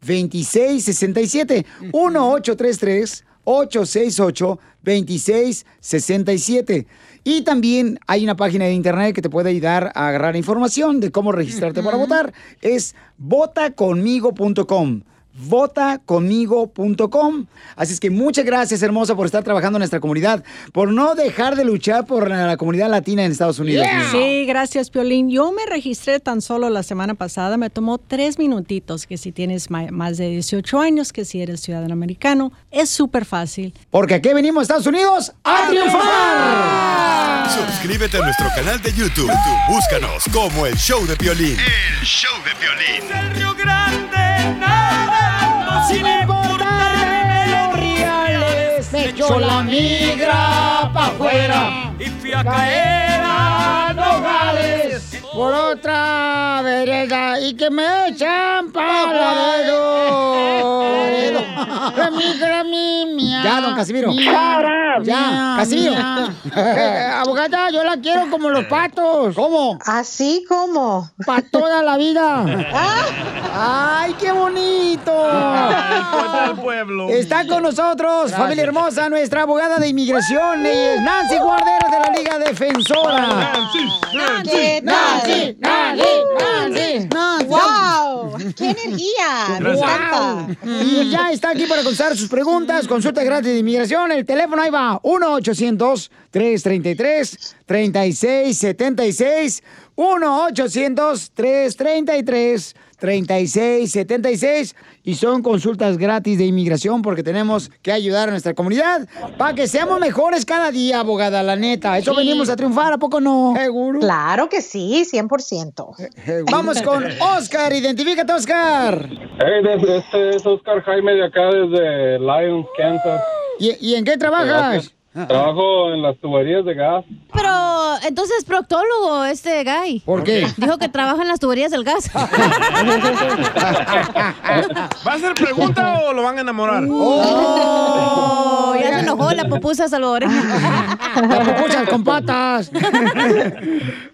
2667 1-833 868 2667 Y también hay una página de internet que te puede ayudar a agarrar información de cómo registrarte para votar. Es votaconmigo.com votaconmigo.com. Así es que muchas gracias, hermosa, por estar trabajando en nuestra comunidad, por no dejar de luchar por la, comunidad latina en Estados Unidos. Sí, gracias, Piolín. Yo me registré tan solo la semana pasada. Me tomó tres minutitos, que si tienes más de 18 años, que si eres ciudadano americano. Es súper fácil. Porque aquí venimos a Estados Unidos a triunfar. Suscríbete a nuestro canal de YouTube. YouTube, Búscanos como el show de Piolín. El show de Piolín. Sin importarme los reales, me echó la migra pa' afuera. Y fui a caer por otra vereda y que me echan mía. Ya, don Casimiro. Para, Ya, mía, Casimiro. mía. Eh, abogada, yo la quiero como los patos. ¿Cómo? ¿Así como? Para toda la vida. ¡Ay, qué bonito! Pueblo. Está con nosotros, Gracias. familia hermosa, nuestra abogada de inmigración, Nancy Guarderas de la Liga Defensora. Nancy, ¿Qué tal? Nancy, Nancy, Nancy, Nancy. ¡Wow! ¡Qué energía! Me encanta. Y ya está aquí para contestar sus preguntas. Consulta gratis de inmigración. El teléfono ahí va: 1-800-333-3676. 1-800-333-3676. Y son consultas gratis de inmigración porque tenemos que ayudar a nuestra comunidad para que seamos mejores cada día, abogada, la neta. Eso Sí. venimos a triunfar, ¿a poco no? Seguro. Claro que sí, 100%. Vamos con Oscar. Identifícate, Oscar. Hey, este es Oscar Jaime de acá desde Lyons, Kansas. ¿Y, y en qué trabajas? Trabajo en las tuberías de gas. Pero entonces es proctólogo este guy. ¿Por qué? Dijo que trabaja en las tuberías del gas. ¿Va a hacer pregunta o lo van a enamorar? Oh, ya se enojó la pupusa salvadoreña. La pupusa con patas.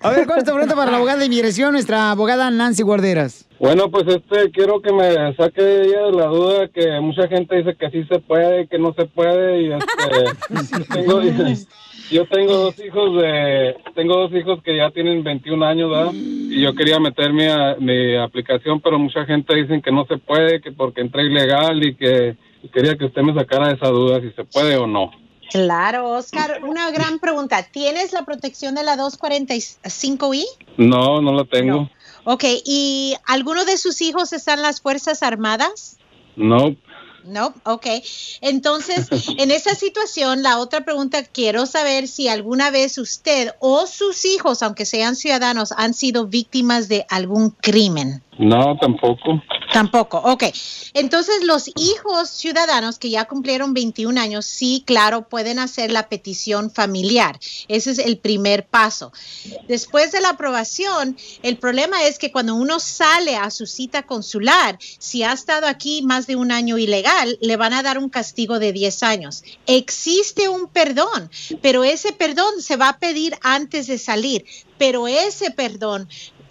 A ver, ¿cuál es tu pregunta para la abogada de inmigración, nuestra abogada Nancy Guarderas? Bueno, pues este, quiero que me saque ella de la duda que mucha gente dice que sí se puede, que no se puede y este, tengo, yo tengo dos hijos de, tengo dos hijos que ya tienen 21 años, ¿verdad? Y yo quería meter mi, a- mi aplicación, pero mucha gente dice que no se puede, que porque entré ilegal y que y quería que usted me sacara de esa duda si se puede o no. Claro, Oscar, una gran pregunta. ¿Tienes la protección de la 245i? No, no la tengo. Ok, ¿y alguno de sus hijos está en las Fuerzas Armadas? No. No, ok. Entonces, en esa situación, la otra pregunta, quiero saber si alguna vez usted o sus hijos, aunque sean ciudadanos, han sido víctimas de algún crimen. No, tampoco. Tampoco, ok. Entonces, los hijos ciudadanos que ya cumplieron 21 años, sí, claro, pueden hacer la petición familiar. Ese es el primer paso. Después de la aprobación, el problema es que cuando uno sale a su cita consular, si ha estado aquí más de un año ilegal, le van a dar un castigo de 10 años. Existe un perdón, pero ese perdón se va a pedir antes de salir, pero ese perdón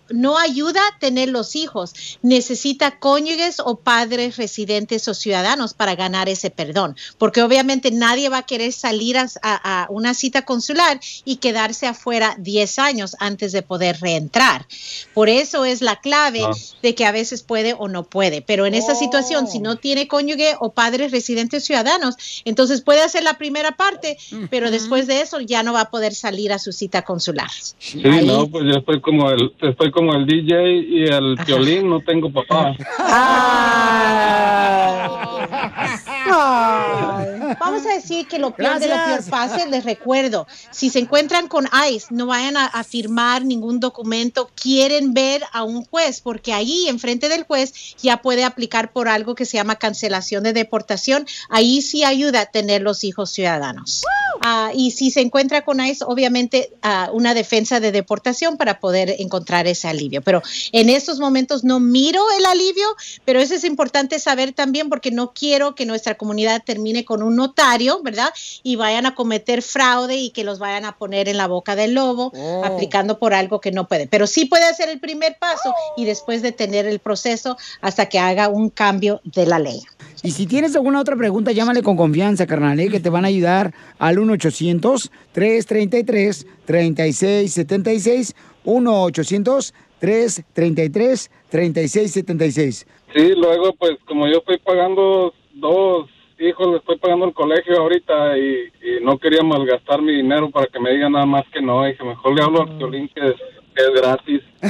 no ayuda a tener los hijos. Necesita cónyuges o padres residentes o ciudadanos para ganar ese perdón, porque obviamente nadie va a querer salir a, a- a una cita consular y quedarse afuera 10 años antes de poder reentrar. Por eso es la clave Ah. de que a veces puede o no puede, pero en esa situación, si no tiene cónyuge o padres residentes ciudadanos, entonces puede hacer la primera parte, pero después de eso ya no va a poder salir a su cita consular. Sí, no, pues yo estoy como el, estoy como el DJ y el violín, no tengo papá. Vamos a decir que lo peor de lo peor Gracias. pase, les recuerdo, si se encuentran con ICE, no vayan a, a firmar ningún documento, quieren ver a un juez, porque ahí enfrente del juez ya puede aplicar por algo que se llama cancelación de deportación, ahí sí ayuda a tener los hijos ciudadanos. Ah, y si se encuentra con ICE, obviamente ah, una defensa de deportación para poder encontrar ese alivio. Pero en estos momentos no miro el alivio, pero eso es importante saber también porque no quiero que nuestra comunidad termine con un notario, ¿verdad? Y vayan a cometer fraude y que los vayan a poner en la boca del lobo, aplicando por algo que no puede. Pero sí puede hacer el primer paso y después detener el proceso hasta que haga un cambio de la ley. Y si tienes alguna otra pregunta, llámale con confianza, carnal, ¿eh? que te van a ayudar al 1-800-333-3676. 1-800-333-3676. Sí, luego pues como yo estoy pagando dos hijos, le estoy pagando el colegio ahorita y, y no quería malgastar mi dinero para que me digan nada más que no. Dije, mejor le hablo al violín que es gratis.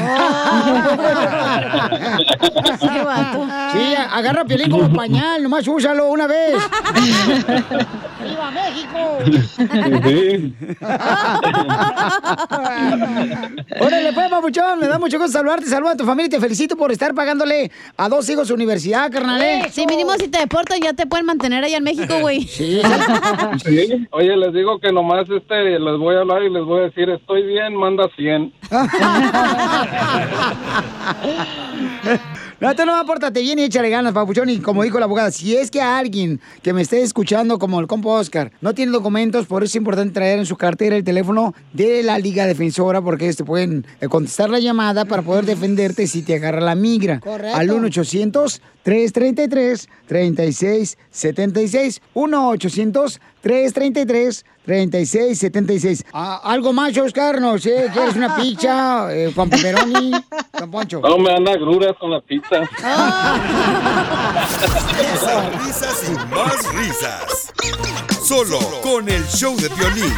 Sí, agarra a Piolín como pañal, nomás úsalo una vez. ¡Viva México! Sí. Órale, pues, papuchón, me da mucho gusto saludarte, saluda a tu familia y te felicito por estar pagándole a dos hijos su universidad, carnal. ¿eh? Sí, mínimo si te deportan ya te pueden mantener allá en México, güey. Sí. Sí. Oye, les digo que nomás este, les voy a hablar y les voy a decir, estoy bien, manda 100. No, tú no pórtate bien y échale ganas, papuchón. Y como dijo la abogada, si es que alguien que me esté escuchando, como el compa Oscar, no tiene documentos, por eso es importante traer en su cartera el teléfono de la Liga Defensora, porque te pueden eh, contestar la llamada para poder defenderte si te agarra la migra. Correcto. Al 1-800-333-3676. 1-800-333-3676. Ah, ¿Algo más, Oscar? No sé, ¿quieres una pizza eh, con pepperoni? Don Poncho. No, me dan agruras con la pizza. Risas, risas y más risas. Solo con el show de violín.